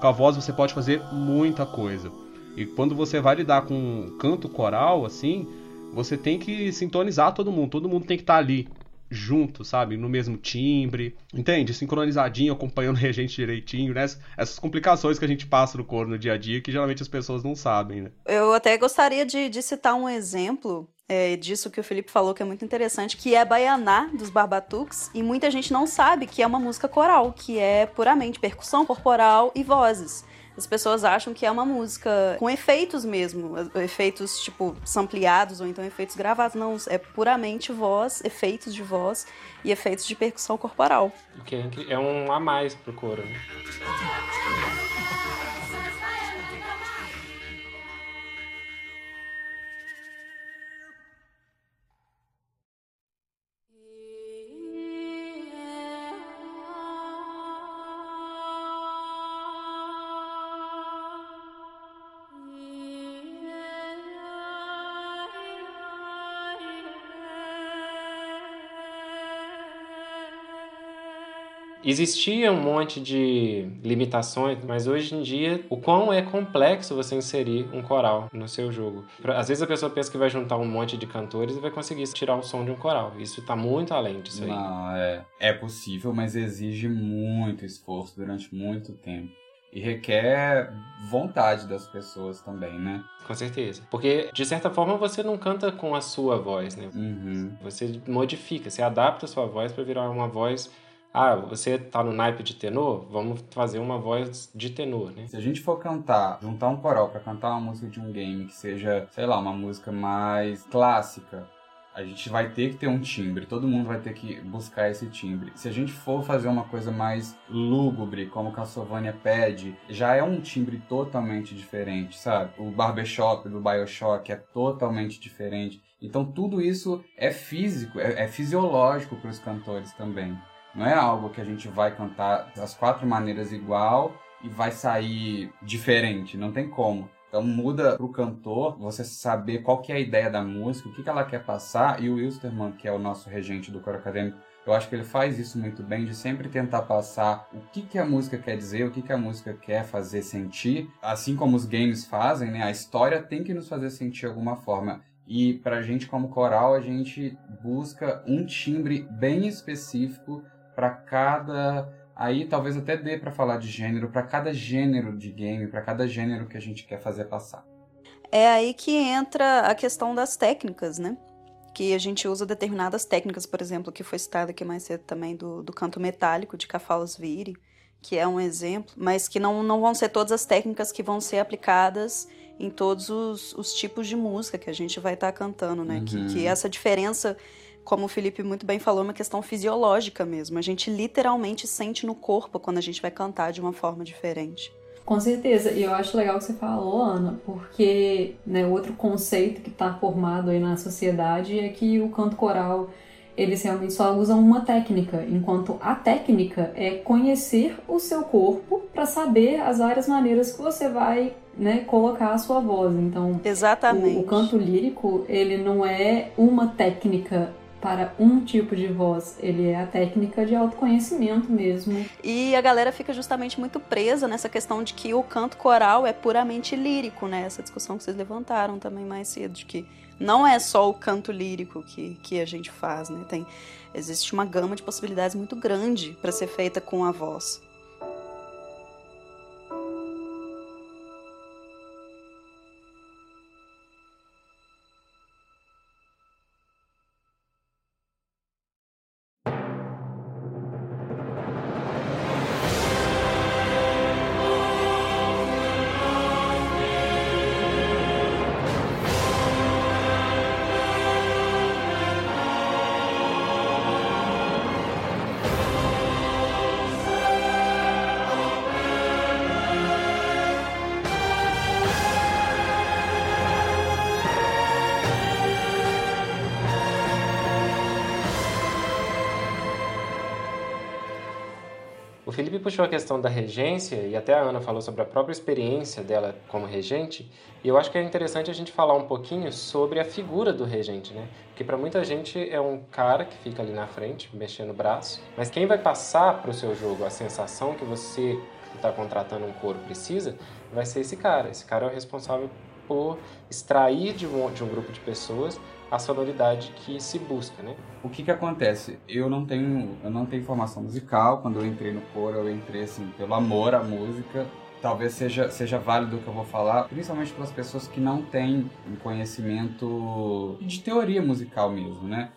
Com a voz você pode fazer muita coisa. E quando você vai lidar com canto coral, assim, você tem que sintonizar todo mundo. Todo mundo tem que estar tá ali, junto, sabe? No mesmo timbre, entende? Sincronizadinho, acompanhando (laughs) o regente direitinho, né? Essas complicações que a gente passa no coro no dia a dia que geralmente as pessoas não sabem, né? Eu até gostaria de, de citar um exemplo é, disso que o Felipe falou, que é muito interessante, que é Baianá, dos Barbatuques, e muita gente não sabe que é uma música coral, que é puramente percussão corporal e vozes. As pessoas acham que é uma música com efeitos mesmo, efeitos tipo sampleados ou então efeitos gravados. Não, é puramente voz, efeitos de voz e efeitos de percussão corporal. Que é um a mais pro coro. Né? Existia um monte de limitações, mas hoje em dia, o quão é complexo você inserir um coral no seu jogo. Às vezes a pessoa pensa que vai juntar um monte de cantores e vai conseguir tirar o som de um coral. Isso está muito além disso aí. Não, é, é possível, mas exige muito esforço durante muito tempo. E requer vontade das pessoas também, né? Com certeza. Porque, de certa forma, você não canta com a sua voz, né? Uhum. Você modifica, você adapta a sua voz para virar uma voz. Ah, você tá no naipe de tenor? Vamos fazer uma voz de tenor, né? Se a gente for cantar, juntar um coral para cantar uma música de um game que seja, sei lá, uma música mais clássica, a gente vai ter que ter um timbre, todo mundo vai ter que buscar esse timbre. Se a gente for fazer uma coisa mais lúgubre, como Castlevania pede, já é um timbre totalmente diferente, sabe? O barbershop do Bioshock é totalmente diferente. Então tudo isso é físico, é, é fisiológico para os cantores também. Não é algo que a gente vai cantar das quatro maneiras igual e vai sair diferente, não tem como. Então muda pro cantor você saber qual que é a ideia da música, o que, que ela quer passar, e o Wilstermann, que é o nosso regente do coro acadêmico, eu acho que ele faz isso muito bem, de sempre tentar passar o que, que a música quer dizer, o que, que a música quer fazer sentir. Assim como os games fazem, né? A história tem que nos fazer sentir de alguma forma. E pra gente, como coral, a gente busca um timbre bem específico para cada Aí talvez até dê para falar de gênero para cada gênero de game, para cada gênero que a gente quer fazer passar. É aí que entra a questão das técnicas, né? Que a gente usa determinadas técnicas, por exemplo, que foi citado aqui mais cedo também do, do canto metálico de Cafalas Vire, que é um exemplo, mas que não, não vão ser todas as técnicas que vão ser aplicadas em todos os, os tipos de música que a gente vai estar tá cantando, né? Uhum. Que, que essa diferença como o Felipe muito bem falou, é uma questão fisiológica mesmo. A gente literalmente sente no corpo quando a gente vai cantar de uma forma diferente. Com certeza, e eu acho legal que você falou, Ana, porque né, outro conceito que está formado aí na sociedade é que o canto coral eles realmente só usam uma técnica, enquanto a técnica é conhecer o seu corpo para saber as várias maneiras que você vai né, colocar a sua voz. Então, Exatamente. O, o canto lírico ele não é uma técnica para um tipo de voz, ele é a técnica de autoconhecimento mesmo. E a galera fica justamente muito presa nessa questão de que o canto coral é puramente lírico, né? Essa discussão que vocês levantaram também mais cedo, de que não é só o canto lírico que, que a gente faz, né? Tem, existe uma gama de possibilidades muito grande para ser feita com a voz. Felipe puxou a questão da regência e até a Ana falou sobre a própria experiência dela como regente, e eu acho que é interessante a gente falar um pouquinho sobre a figura do regente, né? Porque para muita gente é um cara que fica ali na frente, mexendo o braço, mas quem vai passar para o seu jogo a sensação que você que está contratando um coro precisa, vai ser esse cara. Esse cara é o responsável por extrair de um, de um grupo de pessoas a sonoridade que se busca, né? O que que acontece? Eu não tenho, eu não tenho formação musical. Quando eu entrei no coro, eu entrei assim pelo amor à música. Talvez seja seja válido o que eu vou falar, principalmente para as pessoas que não têm um conhecimento de teoria musical mesmo, né?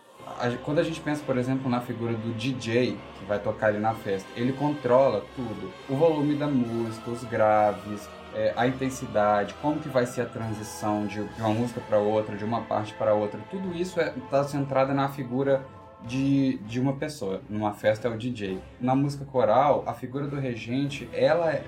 quando a gente pensa, por exemplo, na figura do DJ que vai tocar ali na festa, ele controla tudo: o volume da música, os graves, é, a intensidade, como que vai ser a transição de, uma música para outra, de uma parte para outra, tudo isso está é, tá centrado na figura de, de uma pessoa. Numa festa é o DJ. Na música coral, a figura do regente, ela é,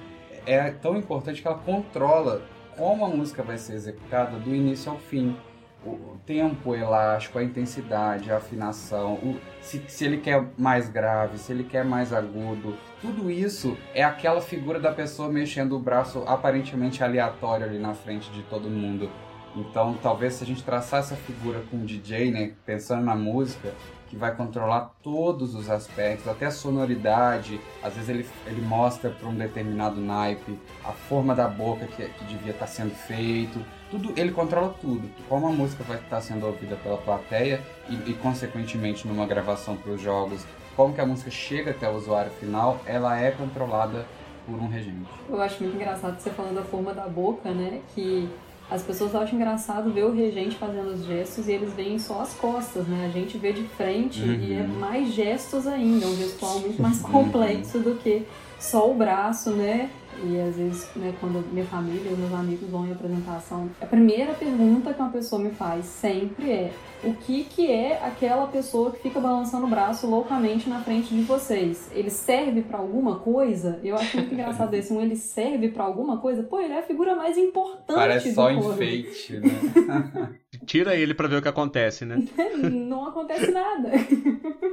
é tão importante que ela controla como a música vai ser executada do início ao fim o tempo elástico, a intensidade, a afinação, o, se, se ele quer mais grave, se ele quer mais agudo, tudo isso é aquela figura da pessoa mexendo o braço aparentemente aleatório ali na frente de todo mundo. Então, talvez se a gente traçar essa figura com o DJ, né, pensando na música, que vai controlar todos os aspectos, até a sonoridade. Às vezes ele, ele mostra para um determinado naipe a forma da boca que, que devia estar tá sendo feito. Tudo, ele controla tudo. Como a música vai estar tá sendo ouvida pela plateia e, e consequentemente numa gravação para os jogos, como que a música chega até o usuário final, ela é controlada por um regente. Eu acho muito engraçado você falando da forma da boca, né? Que as pessoas acham engraçado ver o regente fazendo os gestos e eles veem só as costas, né? A gente vê de frente uhum. e é mais gestos ainda, um gestual muito mais (laughs) complexo do que só o braço, né? E às vezes, né, quando minha família e meus amigos vão em apresentação, a primeira pergunta que uma pessoa me faz sempre é: o que, que é aquela pessoa que fica balançando o braço loucamente na frente de vocês? Ele serve para alguma coisa? Eu acho muito engraçado esse. Um ele serve para alguma coisa? Pô, ele é a figura mais importante Parece só enfeite, né? Tira ele para ver o que acontece, né? (laughs) Não acontece nada.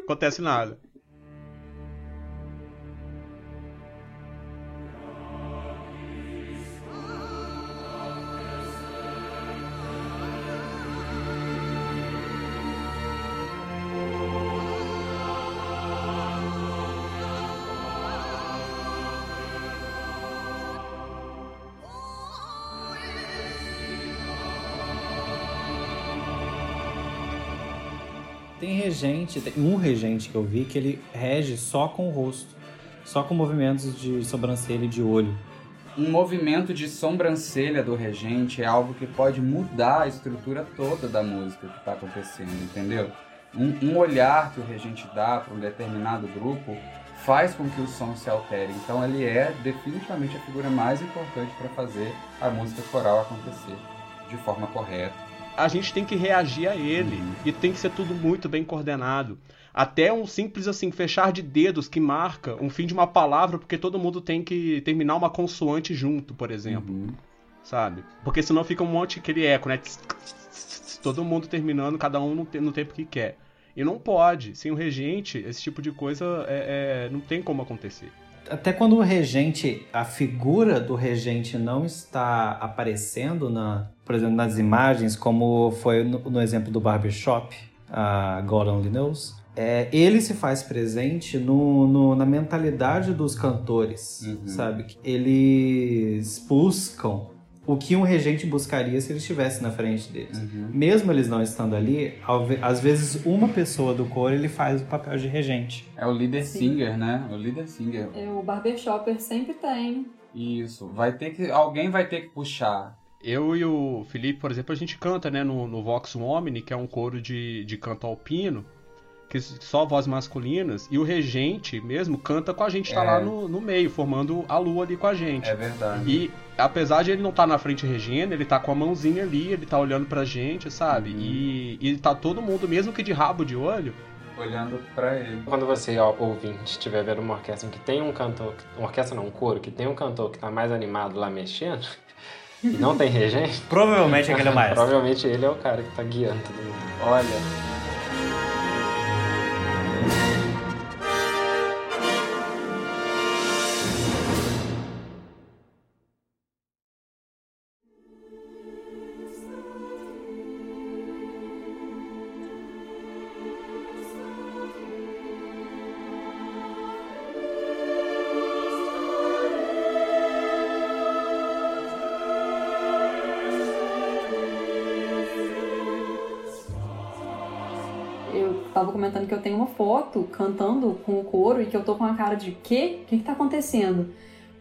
acontece nada. Tem regente, tem um regente que eu vi que ele rege só com o rosto, só com movimentos de sobrancelha e de olho. Um movimento de sobrancelha do regente é algo que pode mudar a estrutura toda da música que está acontecendo, entendeu? Um, um, olhar que o regente dá para um determinado grupo faz com que o som se altere. Então ele é definitivamente a figura mais importante para fazer a música coral acontecer de forma correta a gente tem que reagir a ele. Uhum. E tem que ser tudo muito bem coordenado. Até um simples assim, fechar de dedos que marca um fim de uma palavra, porque todo mundo tem que terminar uma consoante junto, por exemplo. Uhum. Sabe? Porque senão fica um monte aquele eco, né? Todo mundo terminando, cada um no tempo que quer. E não pode. Sem o regente, esse tipo de coisa é, é, não tem como acontecer até quando o regente, a figura do regente não está aparecendo, na, por exemplo, nas imagens, como foi no, no exemplo do barbershop, a God Only Knows, é, ele se faz presente no, no, na mentalidade dos cantores, uhum. sabe? Eles buscam o que um regente buscaria se ele estivesse na frente deles. Uhum. Mesmo eles não estando ali, às vezes uma pessoa do coro ele faz o papel de regente. É o líder singer, né? O líder singer. É, o barbershopper sempre tem. Isso. Vai ter que alguém vai ter que puxar. Eu e o Felipe, por exemplo, a gente canta, né, no, no Vox Omni, que é um coro de, de canto alpino que só vozes masculinas, e o regente mesmo canta com a gente, tá é. lá no, no meio, formando a lua ali com a gente. É verdade. E apesar de ele não estar tá na frente regendo, ele tá com a mãozinha ali, ele tá olhando pra gente, sabe? Uhum. E, e tá todo mundo, mesmo que de rabo de olho, olhando para ele. Quando você, ó, ouvinte, estiver vendo uma orquestra que tem um cantor, uma orquestra não, um coro, que tem um cantor que tá mais animado lá mexendo, (laughs) e não tem regente... Provavelmente aquele é (laughs) o maestro. Provavelmente ele é o cara que tá guiando todo mundo. Olha... foto cantando com o coro e que eu tô com a cara de quê? O que, que tá acontecendo?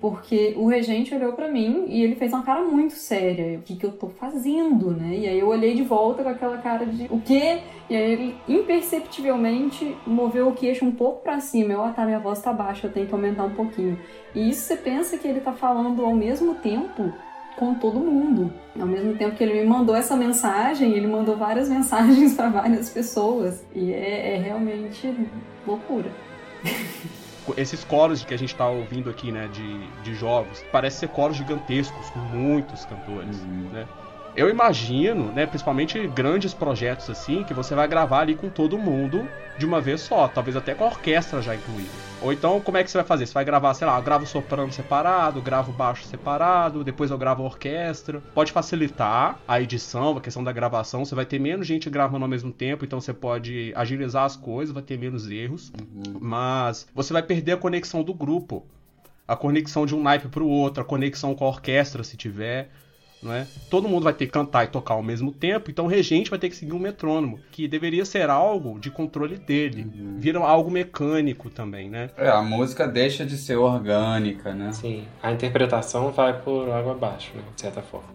Porque o regente olhou para mim e ele fez uma cara muito séria. O que, que eu tô fazendo, né? E aí eu olhei de volta com aquela cara de o quê? E aí ele imperceptivelmente moveu o queixo um pouco para cima. Eu, ah, tá, minha voz tá baixa, eu tenho que aumentar um pouquinho. E isso você pensa que ele tá falando ao mesmo tempo com todo mundo. Ao mesmo tempo que ele me mandou essa mensagem, ele mandou várias (laughs) mensagens para várias pessoas. E é, é realmente loucura. Esses coros que a gente está ouvindo aqui, né, de, de jogos, parece ser coros gigantescos, com muitos cantores, uhum. né? Eu imagino, né, principalmente grandes projetos assim, que você vai gravar ali com todo mundo de uma vez só, talvez até com a orquestra já incluída. Ou então, como é que você vai fazer? Você vai gravar, sei lá, eu gravo soprano separado, gravo baixo separado, depois eu gravo a orquestra. Pode facilitar a edição, a questão da gravação. Você vai ter menos gente gravando ao mesmo tempo, então você pode agilizar as coisas, vai ter menos erros. Uhum. Mas você vai perder a conexão do grupo. A conexão de um naipe para o outro, a conexão com a orquestra, se tiver é? Todo mundo vai ter que cantar e tocar ao mesmo tempo, então o regente vai ter que seguir um metrônomo, que deveria ser algo de controle dele. Uhum. Vira algo mecânico também, né? É, a música deixa de ser orgânica, né? Sim, a interpretação vai por água abaixo, né, de certa forma.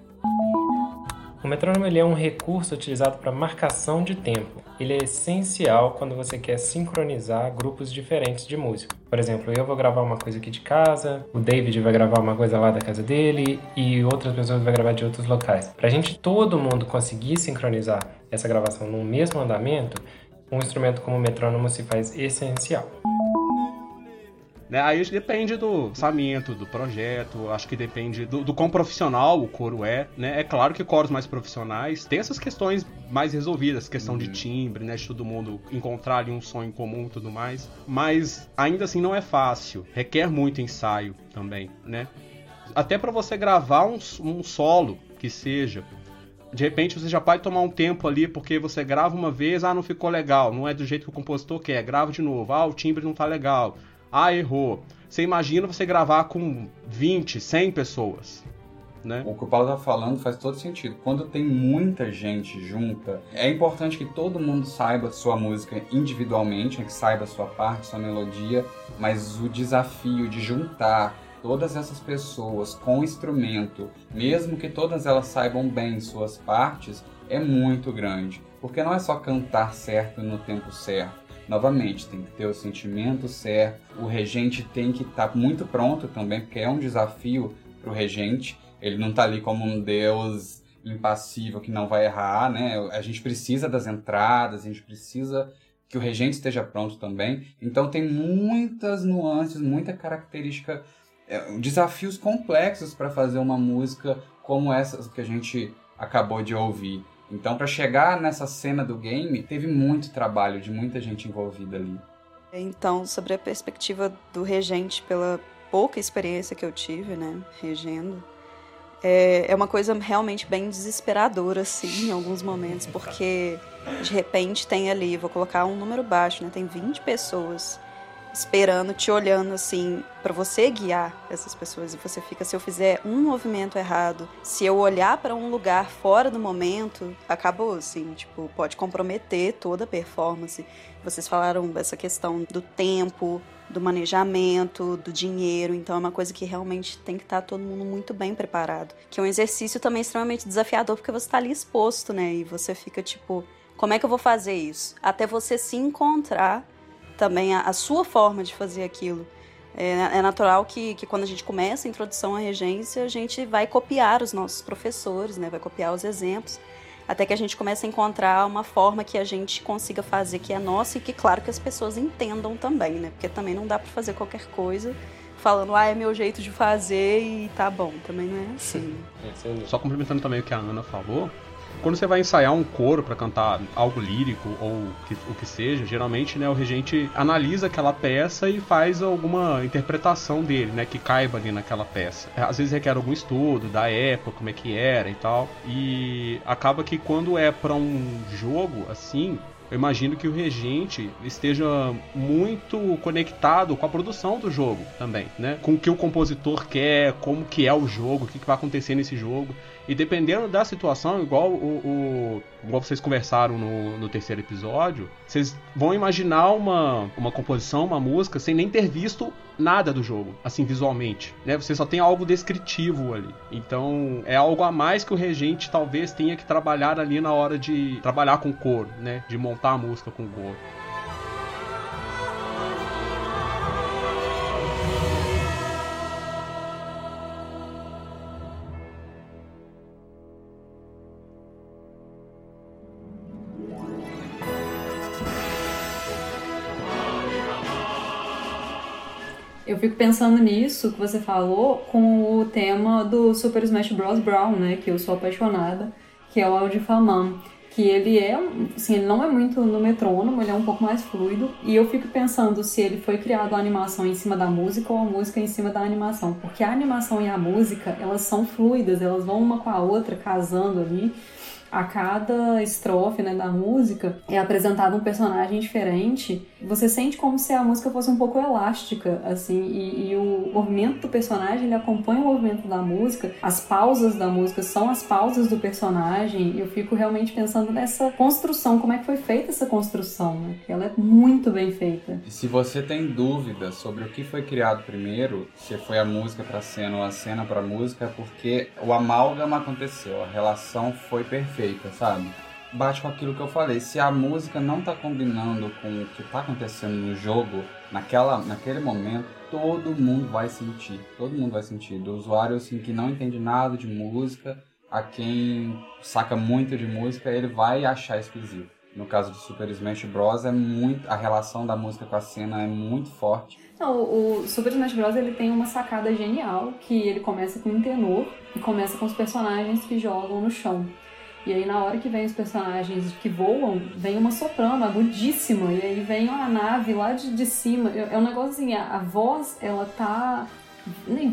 O metrônomo ele é um recurso utilizado para marcação de tempo. Ele é essencial quando você quer sincronizar grupos diferentes de música. Por exemplo, eu vou gravar uma coisa aqui de casa, o David vai gravar uma coisa lá da casa dele e outras pessoas vão gravar de outros locais. Para a gente todo mundo conseguir sincronizar essa gravação no mesmo andamento, um instrumento como o metrônomo se faz essencial. Né? Aí depende do orçamento, do projeto, acho que depende do, do quão profissional o coro é, né? É claro que coros mais profissionais têm essas questões mais resolvidas, questão uhum. de timbre, né? De todo mundo encontrar ali um em comum e tudo mais. Mas ainda assim não é fácil, requer muito ensaio também, né? Até para você gravar um, um solo que seja, de repente você já pode tomar um tempo ali porque você grava uma vez, ah, não ficou legal, não é do jeito que o compositor quer, grava de novo, ah, o timbre não tá legal. Ah, errou. Você imagina você gravar com 20, 100 pessoas. Né? O que o Paulo tá falando faz todo sentido. Quando tem muita gente junta, é importante que todo mundo saiba sua música individualmente, né? que saiba sua parte, sua melodia, mas o desafio de juntar todas essas pessoas com instrumento, mesmo que todas elas saibam bem suas partes, é muito grande. Porque não é só cantar certo no tempo certo novamente, tem que ter o sentimento certo, o regente tem que estar tá muito pronto também, porque é um desafio para o regente, ele não está ali como um deus impassível que não vai errar, né? A gente precisa das entradas, a gente precisa que o regente esteja pronto também. Então tem muitas nuances, muita característica, é, desafios complexos para fazer uma música como essa que a gente acabou de ouvir. Então, para chegar nessa cena do game, teve muito trabalho de muita gente envolvida ali. Então, sobre a perspectiva do regente, pela pouca experiência que eu tive, né, regendo, é, é uma coisa realmente bem desesperadora, assim, em alguns momentos, porque de repente tem ali, vou colocar um número baixo, né, tem 20 pessoas esperando, te olhando assim, para você guiar essas pessoas. E você fica, se eu fizer um movimento errado, se eu olhar para um lugar fora do momento, acabou, assim, tipo, pode comprometer toda a performance. Vocês falaram dessa questão do tempo, do manejamento, do dinheiro, então é uma coisa que realmente tem que estar tá todo mundo muito bem preparado. Que é um exercício também extremamente desafiador, porque você está ali exposto, né? E você fica tipo, como é que eu vou fazer isso? Até você se encontrar também a, a sua forma de fazer aquilo. É, é, natural que, que quando a gente começa a introdução à regência, a gente vai copiar os nossos professores, né? vai copiar os exemplos, até que a gente comece a encontrar uma forma que a gente consiga fazer que é nossa e que, claro, que as pessoas entendam também, né? Porque também não dá para fazer qualquer coisa falando, ah, é meu jeito de fazer e tá bom. Também não é assim. É, Só complementando também o que a Ana falou, quando você vai ensaiar um coro para cantar algo lírico ou que, o que seja, geralmente né, o regente analisa aquela peça e faz alguma interpretação dele, né, que caiba ali naquela peça. É, às vezes requer algum estudo da época, como é que era e tal. E acaba que quando é para um jogo assim, eu imagino que o regente esteja muito conectado com a produção do jogo também, né? Com o que o compositor quer, como que é o jogo, o que, que vai acontecer nesse jogo. E dependendo da situação, igual o, o igual vocês conversaram no, no, terceiro episódio, vocês vão imaginar uma, uma composição, uma música, sem nem ter visto nada do jogo, assim, visualmente. Né? Você só tem algo descritivo ali. Então, é algo a mais que o regente talvez tenha que trabalhar ali na hora de trabalhar com cor, né? De montar a música com cor. Fico pensando nisso que você falou com o tema do Super Smash Bros. Brown, né? Que eu sou apaixonada, que é o Audifaman. Que ele é, assim, ele não é muito no metrônomo, ele é um pouco mais fluido. E eu fico pensando se ele foi criado a animação em cima da música ou a música em cima da animação. Porque a animação e a música, elas são fluidas, elas vão uma com a outra, casando ali. A cada estrofe né, da música é apresentado um personagem diferente, você sente como se a música fosse um pouco elástica, assim, e, e o movimento do personagem ele acompanha o movimento da música, as pausas da música são as pausas do personagem, e eu fico realmente pensando nessa construção, como é que foi feita essa construção, né? Ela é muito bem feita. E se você tem dúvidas sobre o que foi criado primeiro, se foi a música para cena ou a cena para música, é porque o amálgama aconteceu, a relação foi perfeita perfeita, sabe? Bate com aquilo que eu falei. Se a música não tá combinando com o que tá acontecendo no jogo, naquela, naquele momento, todo mundo vai sentir. Todo mundo vai sentir. Do usuário assim, que não entende nada de música, a quem saca muito de música, ele vai achar exclusivo. No caso de Super Smash Bros. é muito. A relação da música com a cena é muito forte. Não, o Super Smash Bros. ele tem uma sacada genial, que ele começa com um tenor e começa com os personagens que jogam no chão. E aí na hora que vem os personagens que voam, vem uma soprano agudíssima, e aí vem uma nave lá de, de cima. É, é um negócio assim, a, voz, ela tá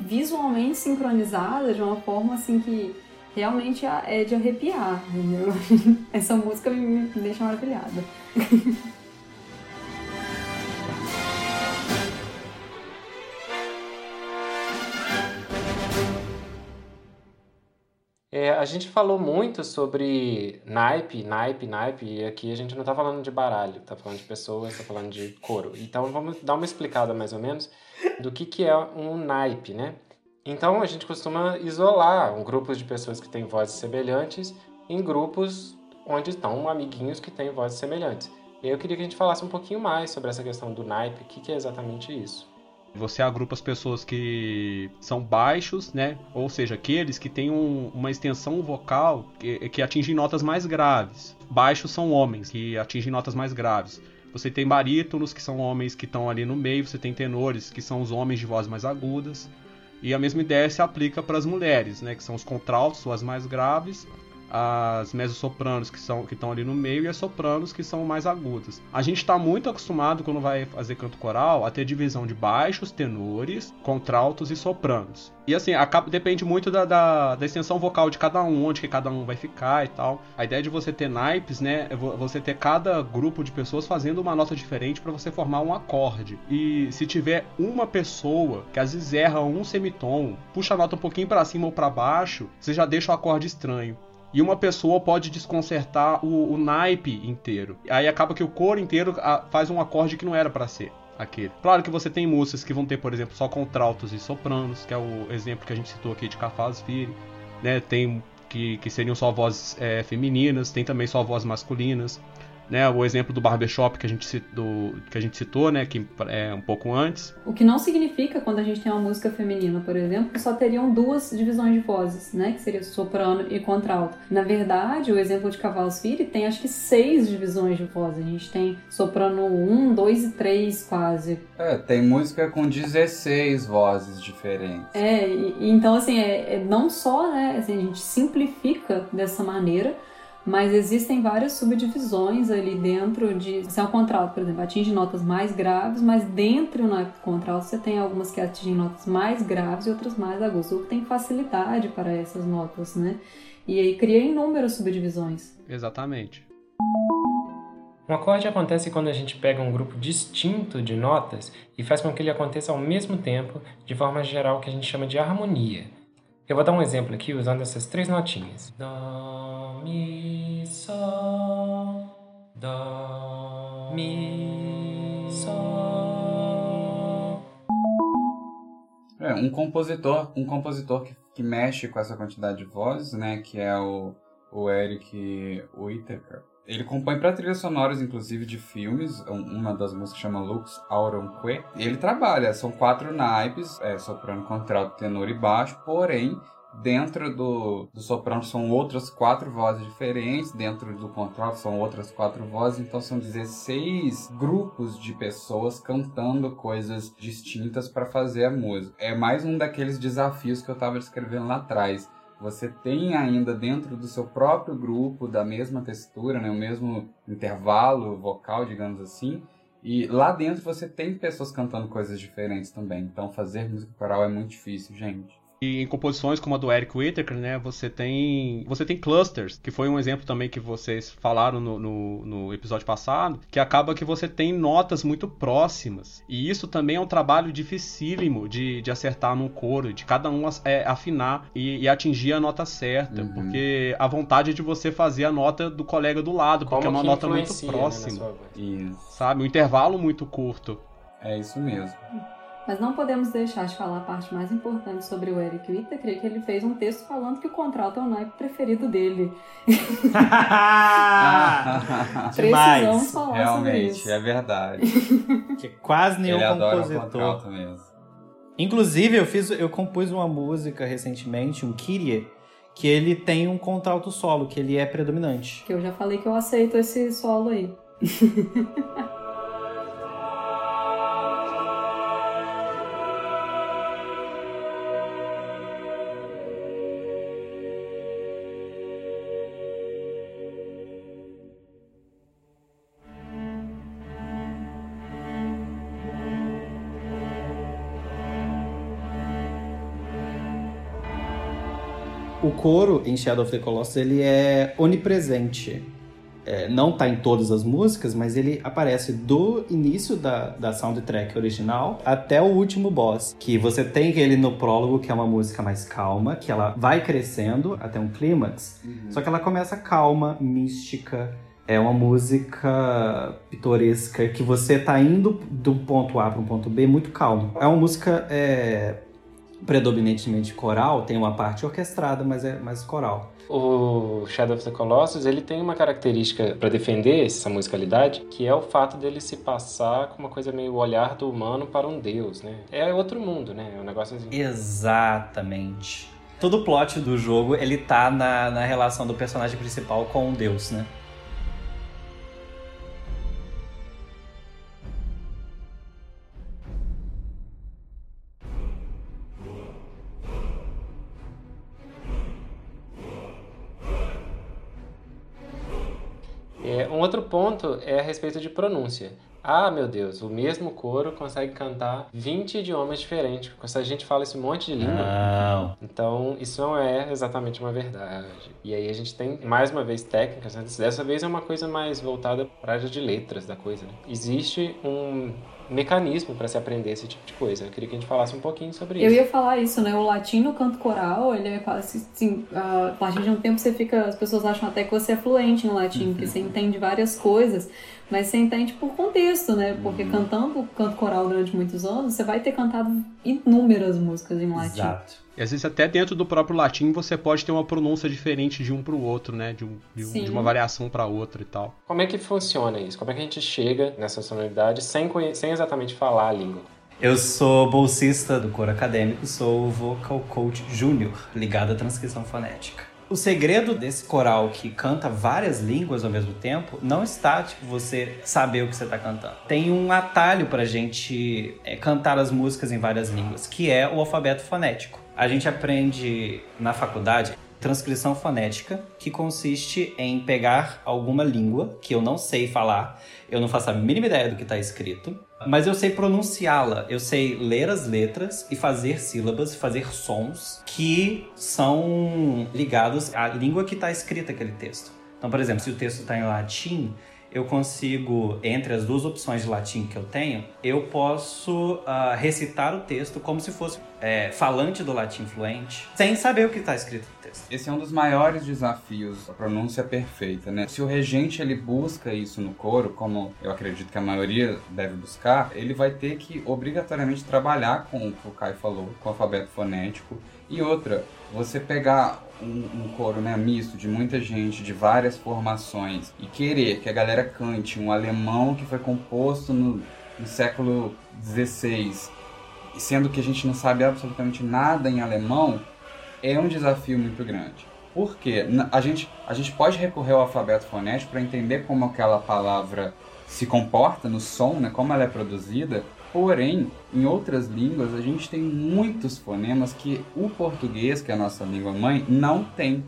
visualmente sincronizada de uma forma assim que realmente é de arrepiar, entendeu? (laughs) Essa música me, me deixa maravilhada. (laughs) É, a gente falou muito sobre naipe, naipe, naipe, e aqui a gente não está falando de baralho, está falando de pessoas, está falando de couro. Então vamos dar uma explicada mais ou menos do que, que é um naipe, né? Então a gente costuma isolar um grupo de pessoas que têm vozes semelhantes em grupos onde estão amiguinhos que têm vozes semelhantes. E eu queria que a gente falasse um pouquinho mais sobre essa questão do naipe, o que, que é exatamente isso. Você agrupa as pessoas que são baixos, né? Ou seja, aqueles que têm um, uma extensão vocal que, que atingem notas mais graves. Baixos são homens que atingem notas mais graves. Você tem barítonos, que são homens que estão ali no meio, você tem tenores, que são os homens de voz mais agudas. E a mesma ideia se aplica para as mulheres, né, que são os contraltos, as mais graves, as mezzo-sopranos que são que estão ali no meio e as sopranos que são mais agudas. A gente está muito acostumado quando vai fazer canto coral a ter divisão de baixos, tenores, contraltos e sopranos. E assim, depende muito da, da, da, extensão vocal de cada um, onde que cada um vai ficar e tal. A ideia de você ter naipes, né, é você ter cada grupo de pessoas fazendo uma nota diferente para você formar um acorde. E se tiver uma pessoa que às vezes erra um semitom, puxa a nota um pouquinho para cima ou para baixo, você já deixa o acorde estranho. E uma pessoa pode desconcertar o, o naipe inteiro. Aí acaba que o coro inteiro ah, faz um acorde que não era para ser aquele. Claro que você tem músicas que vão ter, por exemplo, só contraltos e sopranos, que é o exemplo que a gente citou aqui de Cafaz Vire. Né? Tem que, que seriam só vozes é, femininas, tem também só vozes masculinas né, o exemplo do barbershop que a gente citou, que a gente citou, né, que é um pouco antes. O que não significa quando a gente tem uma música feminina, por exemplo, que só teriam duas divisões de vozes, né, que seria soprano e contralto. Na verdade, o exemplo de Cavalos Filho tem acho que seis divisões de vozes. A gente tem soprano 1, 2 e 3 quase. É, tem música com 16 vozes diferentes. É, e, então assim, é, é não só, né, assim, a gente simplifica dessa maneira, mas existem várias subdivisões ali dentro de. Se é um contralto, por exemplo, atinge notas mais graves, mas dentro do contralto você tem algumas que atingem notas mais graves e outras mais agudas, ou que tem facilidade para essas notas, né? E aí cria inúmeras subdivisões. Exatamente. Um acorde acontece quando a gente pega um grupo distinto de notas e faz com que ele aconteça ao mesmo tempo, de forma geral, que a gente chama de harmonia. Eu vou dar um exemplo aqui usando essas três notinhas. Dó, mi, sol, dó, mi, sol. É, um compositor, um compositor que, que mexe com essa quantidade de vozes, né, que é o, o Eric Whittaker, ele compõe para trilhas sonoras, inclusive, de filmes. Uma das músicas chama Lux Auronque. Ele trabalha, são quatro naipes, é, soprano, contralto, tenor e baixo, porém, dentro do, do soprano são outras quatro vozes diferentes, dentro do contralto são outras quatro vozes, então são 16 grupos de pessoas cantando coisas distintas para fazer a música. É mais um daqueles desafios que eu estava descrevendo lá atrás você tem ainda dentro do seu próprio grupo, da mesma textura, né, o mesmo intervalo vocal, digamos assim, e lá dentro você tem pessoas cantando coisas diferentes também. Então fazer música coral é muito difícil, gente. E em composições como a do Eric Whittaker, né, você tem você tem clusters, que foi um exemplo também que vocês falaram no, no, no, episódio passado, que acaba que você tem notas muito próximas. E isso também é um trabalho dificílimo de, de acertar no coro, de cada um é, afinar e, e, atingir a nota certa, uhum. porque a vontade é de você fazer a nota do colega do lado, porque como é uma nota muito né, próxima. Né, sabe? Um intervalo muito curto. É isso mesmo. Mas não podemos deixar de falar a parte mais importante sobre o Eric Whittaker, que ele fez um texto falando que o contrato é o naipe preferido dele. (laughs) Precisamos falar Realmente, sobre isso. é verdade. (laughs) Que quase nenhum ele compositor. o mesmo. Inclusive, eu fiz, eu compus uma música recentemente, um Kyrie, que ele tem um contralto solo, que ele é predominante. Que eu já falei que eu aceito esse solo aí. (laughs) coro em Shadow of the Colossus ele é onipresente. É, não está em todas as músicas, mas ele aparece do início da, da soundtrack original até o último boss. Que você tem ele no prólogo, que é uma música mais calma, que ela vai crescendo até um clímax, uhum. só que ela começa calma, mística. É uma música pitoresca que você tá indo do ponto A para um ponto B muito calmo. É uma música é, predominantemente coral, tem uma parte orquestrada, mas é mais coral. O Shadow of the Colossus, ele tem uma característica para defender essa musicalidade, que é o fato dele se passar com uma coisa meio olhar do humano para um deus, né? É outro mundo, né? É um negócio assim. Exatamente. Todo o plot do jogo, ele tá na, na relação do personagem principal com um deus, né? Outro ponto é a respeito de pronúncia. Ah, meu Deus, o mesmo coro consegue cantar 20 idiomas diferentes. A gente fala esse monte de língua. Não. Então, isso não é exatamente uma verdade. E aí a gente tem, mais uma vez, técnicas. Né? Dessa vez é uma coisa mais voltada para a área de letras da coisa. Né? Existe um mecanismo para se aprender esse tipo de coisa. Eu queria que a gente falasse um pouquinho sobre isso. Eu ia falar isso, né? O latim no canto coral, ele é quase assim, a partir de um tempo você fica, as pessoas acham até que você é fluente no latim, uhum. que você entende várias coisas, mas você entende por contexto, né? Porque uhum. cantando canto coral durante muitos anos, você vai ter cantado inúmeras músicas em latim. Exato. E às vezes até dentro do próprio latim você pode ter uma pronúncia diferente de um para o outro, né? De, um, de, de uma variação para outra e tal. Como é que funciona isso? Como é que a gente chega nessa sonoridade sem, sem exatamente falar a língua? Eu sou bolsista do coro acadêmico, sou vocal coach júnior ligado à transcrição fonética. O segredo desse coral que canta várias línguas ao mesmo tempo não está, tipo, você saber o que você está cantando. Tem um atalho pra gente é, cantar as músicas em várias línguas, que é o alfabeto fonético. A gente aprende na faculdade transcrição fonética, que consiste em pegar alguma língua que eu não sei falar, eu não faço a mínima ideia do que está escrito, mas eu sei pronunciá-la, eu sei ler as letras e fazer sílabas, fazer sons que são ligados à língua que está escrita aquele texto. Então, por exemplo, se o texto está em latim, eu consigo, entre as duas opções de latim que eu tenho, eu posso uh, recitar o texto como se fosse é, falante do latim fluente, sem saber o que está escrito no texto. Esse é um dos maiores desafios, a pronúncia perfeita, né? Se o regente ele busca isso no coro, como eu acredito que a maioria deve buscar, ele vai ter que obrigatoriamente trabalhar com o que o Kai falou, com o alfabeto fonético. E outra, você pegar um, um coro né, misto de muita gente, de várias formações, e querer que a galera cante um alemão que foi composto no, no século XVI, sendo que a gente não sabe absolutamente nada em alemão, é um desafio muito grande. Por quê? A gente, a gente pode recorrer ao alfabeto fonético para entender como aquela palavra se comporta no som, né, como ela é produzida, Porém, em outras línguas, a gente tem muitos fonemas que o português, que é a nossa língua mãe, não tem.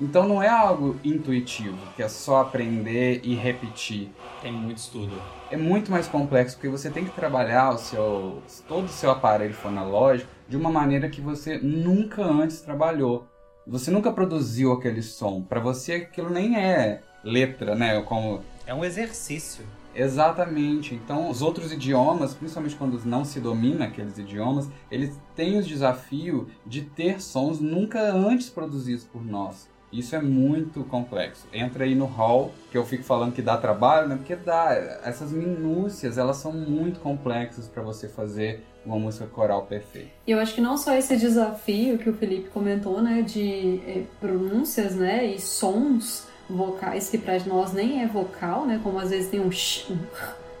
Então não é algo intuitivo, que é só aprender e repetir. Tem muito estudo. É muito mais complexo, porque você tem que trabalhar o seu, todo o seu aparelho fonológico de uma maneira que você nunca antes trabalhou. Você nunca produziu aquele som. Para você aquilo nem é letra, né? Como é um exercício. Exatamente. Então, os outros idiomas, principalmente quando não se domina aqueles idiomas, eles têm o desafio de ter sons nunca antes produzidos por nós. Isso é muito complexo. Entra aí no hall, que eu fico falando que dá trabalho, né? Porque dá. Essas minúcias, elas são muito complexas para você fazer uma música coral perfeita. E eu acho que não só esse desafio que o Felipe comentou, né, de é, pronúncias, né, e sons vocais que para nós nem é vocal, né, como às vezes tem um sh,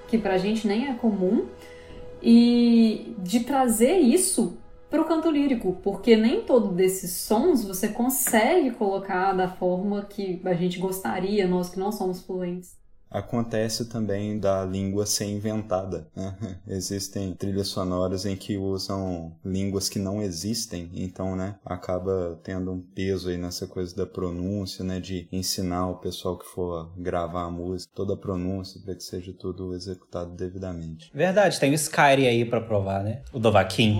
que pra gente nem é comum, e de trazer isso para o canto lírico, porque nem todo desses sons você consegue colocar da forma que a gente gostaria, nós que não somos fluentes. Acontece também da língua ser inventada. Né? (laughs) Existem trilhas sonoras em que usam línguas que não existem, então, né, acaba tendo um peso aí nessa coisa da pronúncia, né, de ensinar o pessoal que for gravar a música, toda a pronúncia, para que seja tudo executado devidamente. Verdade, tem o Skyrim aí para provar, né? O Dovaquim.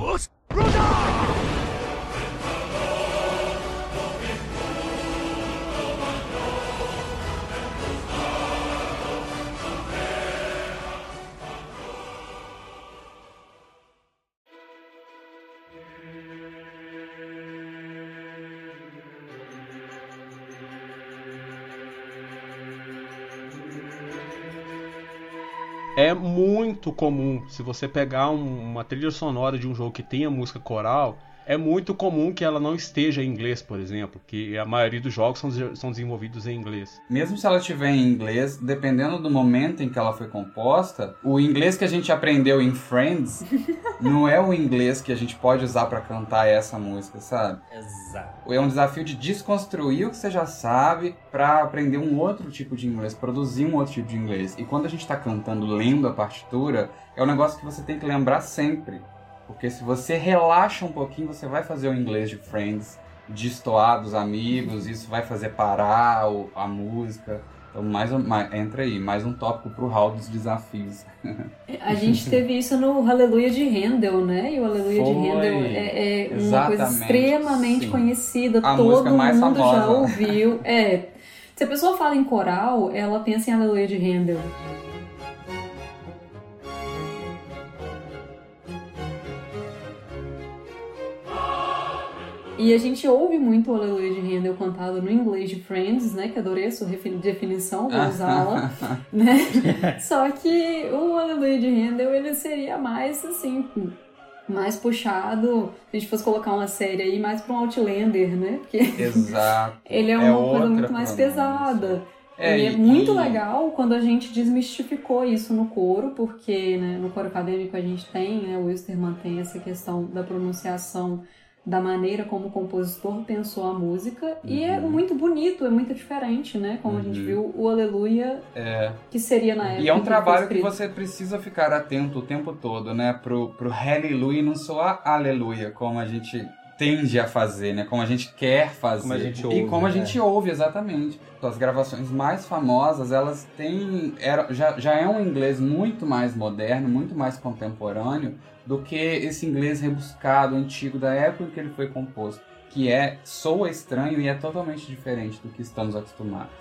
Comum, se você pegar um, uma trilha sonora de um jogo que tenha música coral, é muito comum que ela não esteja em inglês, por exemplo, que a maioria dos jogos são, são desenvolvidos em inglês. Mesmo se ela estiver em inglês, dependendo do momento em que ela foi composta, o inglês que a gente aprendeu em Friends (laughs) não é o inglês que a gente pode usar para cantar essa música, sabe? Exato. É um desafio de desconstruir o que você já sabe para aprender um outro tipo de inglês, produzir um outro tipo de inglês. E quando a gente está cantando, lendo a partitura, é um negócio que você tem que lembrar sempre. Porque se você relaxa um pouquinho, você vai fazer o inglês de Friends, destoar dos amigos, isso vai fazer parar a música. Então, mais, mais, entra aí, mais um tópico pro hall dos desafios. A gente teve isso no Aleluia de Handel, né? E o Aleluia Foi. de Handel é, é uma coisa extremamente sim. conhecida, a todo mundo famosa. já ouviu. É. Se a pessoa fala em coral, ela pensa em Aleluia de Handel. E a gente ouve muito o Aleluia de Handel cantado no inglês de Friends, né? Que adorei a sua definição, vou usá-la. (laughs) né? Só que o Aleluia de Handel, ele seria mais, assim, mais puxado, se a gente fosse colocar uma série aí, mais para um Outlander, né? Porque Exato. (laughs) ele é uma é coisa muito mais pesada. É, e é muito e... legal quando a gente desmistificou isso no coro, porque né, no coro acadêmico a gente tem, né, o Wilstermann tem essa questão da pronunciação da maneira como o compositor pensou a música. Uhum. E é uhum. muito bonito, é muito diferente, né? Como uhum. a gente uhum. viu o Aleluia, é. que seria na época. E é um trabalho que, você precisa ficar atento o tempo todo, né? Pro, pro Hallelujah não soar Aleluia, como a gente tende a fazer, né? Como a gente quer fazer. Como a gente ouve, e como a gente ouve, exatamente. As gravações mais famosas, elas têm. Era, já, já é um inglês muito mais moderno, muito mais contemporâneo do que esse inglês rebuscado, antigo, da época em que ele foi composto. Que é, soa estranho e é totalmente diferente do que estamos acostumados.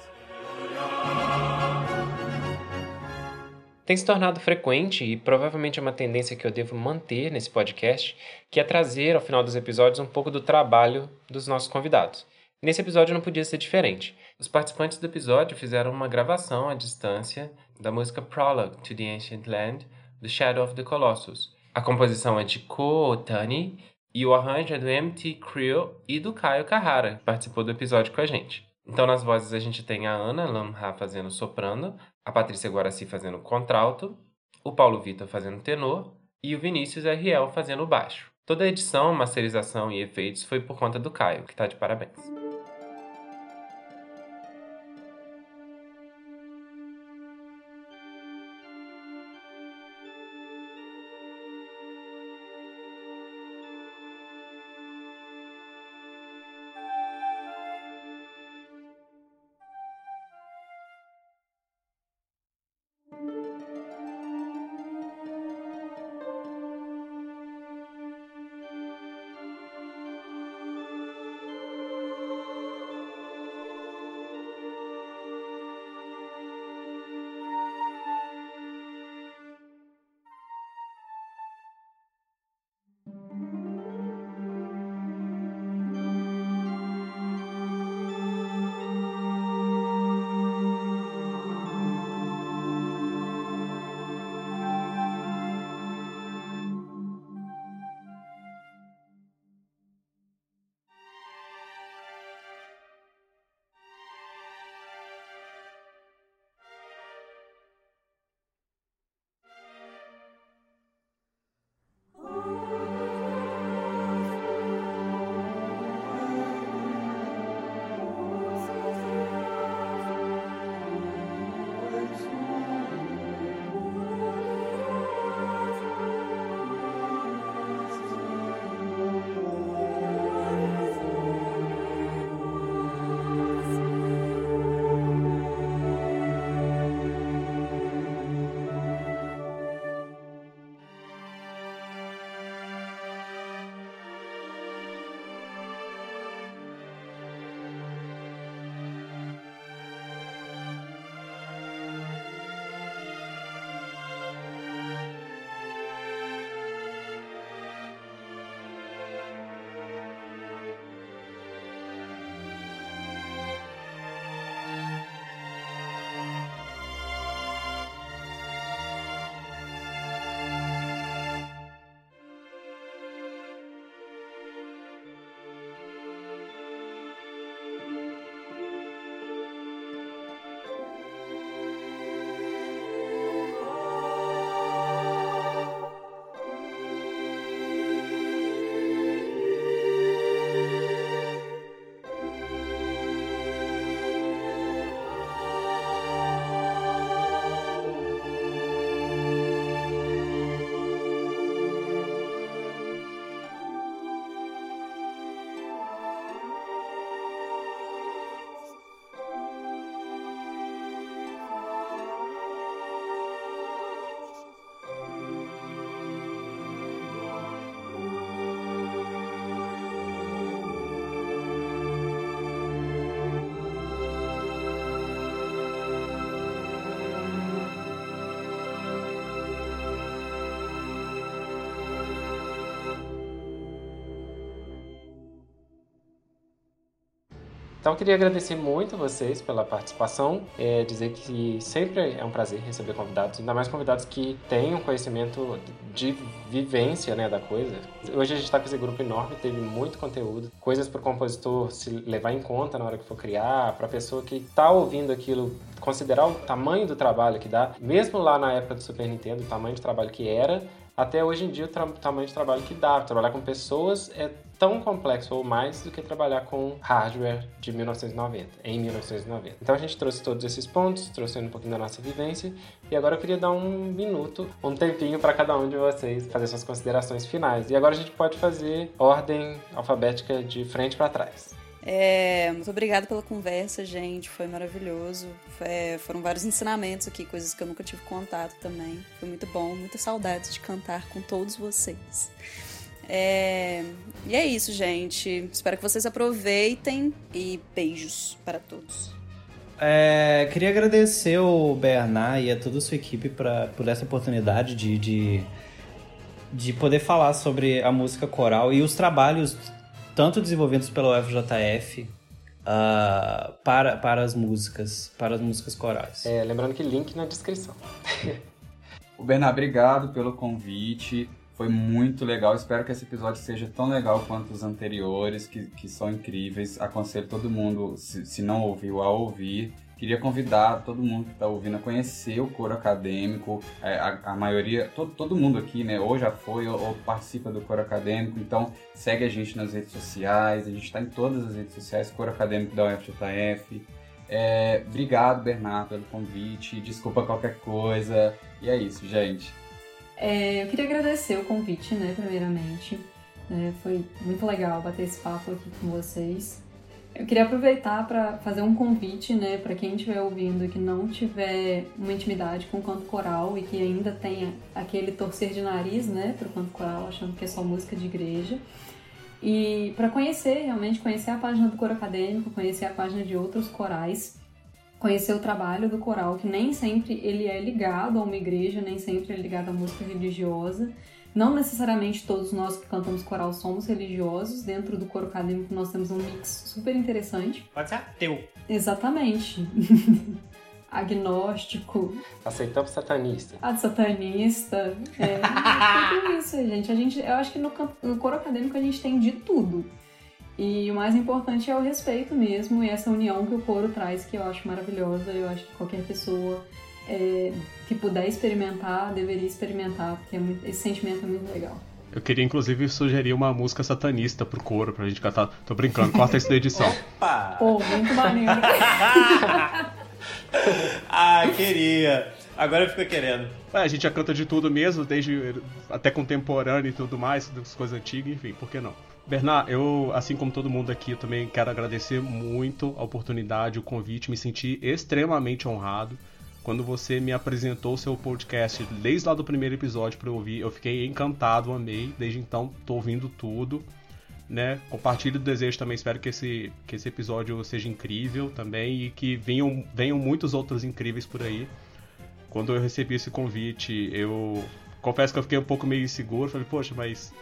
tem se tornado frequente e provavelmente é uma tendência que eu devo manter nesse podcast, que é trazer ao final dos episódios um pouco do trabalho dos nossos convidados. Nesse episódio não podia ser diferente. Os participantes do episódio fizeram uma gravação à distância da música Prologue to the Ancient Land, do Shadow of the Colossus. A composição é de Ko Otani e o arranjo é do MT Creel e do Caio Carrara, que participou do episódio com a gente. Então, nas vozes, a gente tem a Ana Lamha fazendo soprano, a Patrícia Guaraci fazendo contralto, o Paulo Vitor fazendo tenor e o Vinícius RL fazendo baixo. Toda a edição, masterização e efeitos foi por conta do Caio, que está de parabéns. Então, queria agradecer muito a vocês pela participação, é, dizer que sempre é um prazer receber convidados, ainda mais convidados que tenham conhecimento de vivência né, da coisa. Hoje a gente está com esse grupo enorme, teve muito conteúdo, coisas para o compositor se levar em conta na hora que for criar, para a pessoa que está ouvindo aquilo considerar o tamanho do trabalho que dá, mesmo lá na época do Super Nintendo, o tamanho de trabalho que era, até hoje em dia o tamanho de trabalho que dá. Trabalhar com pessoas é tão complexo ou mais do que trabalhar com hardware de 1990, em 1990. Então a gente trouxe todos esses pontos, trouxe um pouquinho da nossa vivência e agora eu queria dar um minuto, um tempinho para cada um de vocês fazer suas considerações finais. E agora a gente pode fazer ordem alfabética de frente para trás. É, muito obrigada pela conversa, gente. Foi maravilhoso. Foi, foram vários ensinamentos aqui, coisas que eu nunca tive contato também. Foi muito bom, muitas saudades de cantar com todos vocês. É, e é isso, gente. Espero que vocês aproveitem e beijos para todos. É, queria agradecer o Bernard e a toda a sua equipe pra, por essa oportunidade de, de, de poder falar sobre a música coral e os trabalhos tanto desenvolvidos pela UFJF uh, para, para as músicas, para as músicas corais. É, lembrando que link na descrição. o Bernard, obrigado pelo convite. Foi muito legal. Espero que esse episódio seja tão legal quanto os anteriores, que, que são incríveis. Aconselho todo mundo, se, se não ouviu, a ouvir. Queria convidar todo mundo que está ouvindo a conhecer o coro acadêmico. É, a, a, maioria, todo, todo mundo aqui, né, ou já foi ou, ou, participa do coro acadêmico. Então, segue a gente nas redes sociais. A gente está em todas as redes sociais, coro acadêmico da UFJF. É, obrigado, Bernardo, pelo convite. Desculpa qualquer coisa. E é isso, gente. É, eu queria agradecer o convite, né, primeiramente. É, foi muito legal bater esse papo aqui com vocês. Eu queria aproveitar para fazer um convite, né, para quem estiver ouvindo e que não tiver uma intimidade com o canto coral e que ainda tenha aquele torcer de nariz, né, para o canto coral, achando que é só música de igreja. E para conhecer, realmente conhecer a página do coro acadêmico, conhecer a página de outros corais, conhecer o trabalho do coral, que nem sempre ele é ligado a uma igreja, nem sempre é ligado à música religiosa. Não necessariamente todos nós que cantamos coral somos religiosos. Dentro do coro acadêmico nós temos um mix super interessante. Pode ser ateu. Exatamente. (laughs) Agnóstico. Aceitamos satanista. Ah, satanista. (laughs) É, tudo isso, gente. A gente. Eu acho que no, no coro acadêmico a gente tem de tudo. E o mais importante é o respeito mesmo e essa união que o coro traz, que eu acho maravilhosa. Eu acho que qualquer pessoa é, que puder experimentar, deveria experimentar, porque é muito, esse sentimento é muito legal. Eu queria, inclusive, sugerir uma música satanista pro coro, pra gente cantar. Tô brincando, corta isso da edição. Opa! Pô, muito maneiro. (laughs) ah, queria. Agora eu fico querendo. Ué, a gente já canta de tudo mesmo, desde até contemporâneo e tudo mais, das coisas antigas, enfim, por que não? Bernard, eu, assim como todo mundo aqui, eu também quero agradecer muito a oportunidade, o convite, me senti extremamente honrado quando você me apresentou o seu podcast desde lá do primeiro episódio para eu ouvir, eu fiquei encantado, amei. Desde então, tô ouvindo tudo. Né? Compartilho o desejo também, espero que esse, que esse episódio seja incrível também e que venham, venham muitos outros incríveis por aí. Quando eu recebi esse convite, eu confesso que eu fiquei um pouco meio inseguro, falei, poxa, mas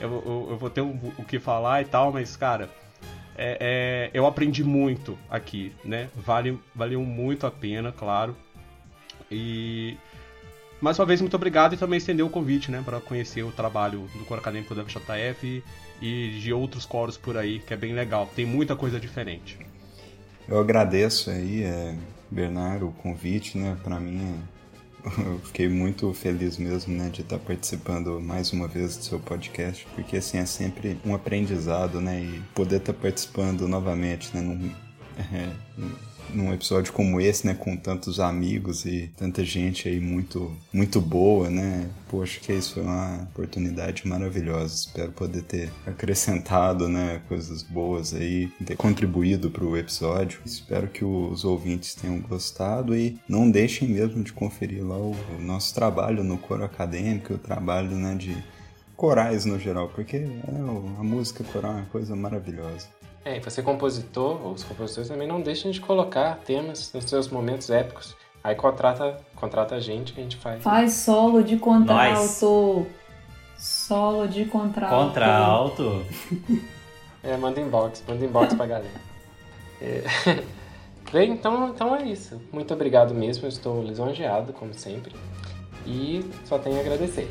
eu, eu, eu vou ter um, o que falar e tal, mas cara, é, é, eu aprendi muito aqui, né? Vale, valeu muito a pena, claro. E mais uma vez, muito obrigado e também estender o convite, né, para conhecer o trabalho do coro acadêmico da FJF e de outros coros por aí, que é bem legal. Tem muita coisa diferente. Eu agradeço aí, é, Bernardo, o convite, né, para mim eu fiquei muito feliz mesmo, né, de estar participando mais uma vez do seu podcast, porque assim é sempre um aprendizado, né, e poder estar participando novamente, né, num, (laughs) é, num episódio como esse, né, com tantos amigos e tanta gente aí muito, muito boa, né? Poxa, que isso foi uma oportunidade maravilhosa. Espero poder ter acrescentado, né, coisas boas aí, ter contribuído para o episódio. Espero que os ouvintes tenham gostado e não deixem mesmo de conferir lá o, o nosso trabalho no coro acadêmico, o trabalho, né, de corais no geral, porque é, a música coral é uma coisa maravilhosa. É, e você compositor, ou os compositores também não deixem de colocar temas nos seus momentos épicos. Aí contrata, contrata a gente que a gente faz. Faz solo de contralto. Solo de contralto. Contralto. (laughs) é, manda inbox, manda inbox pra galera. É... (laughs) Bem, então, então é isso. Muito obrigado mesmo, eu estou lisonjeado, como sempre. E só tenho a agradecer.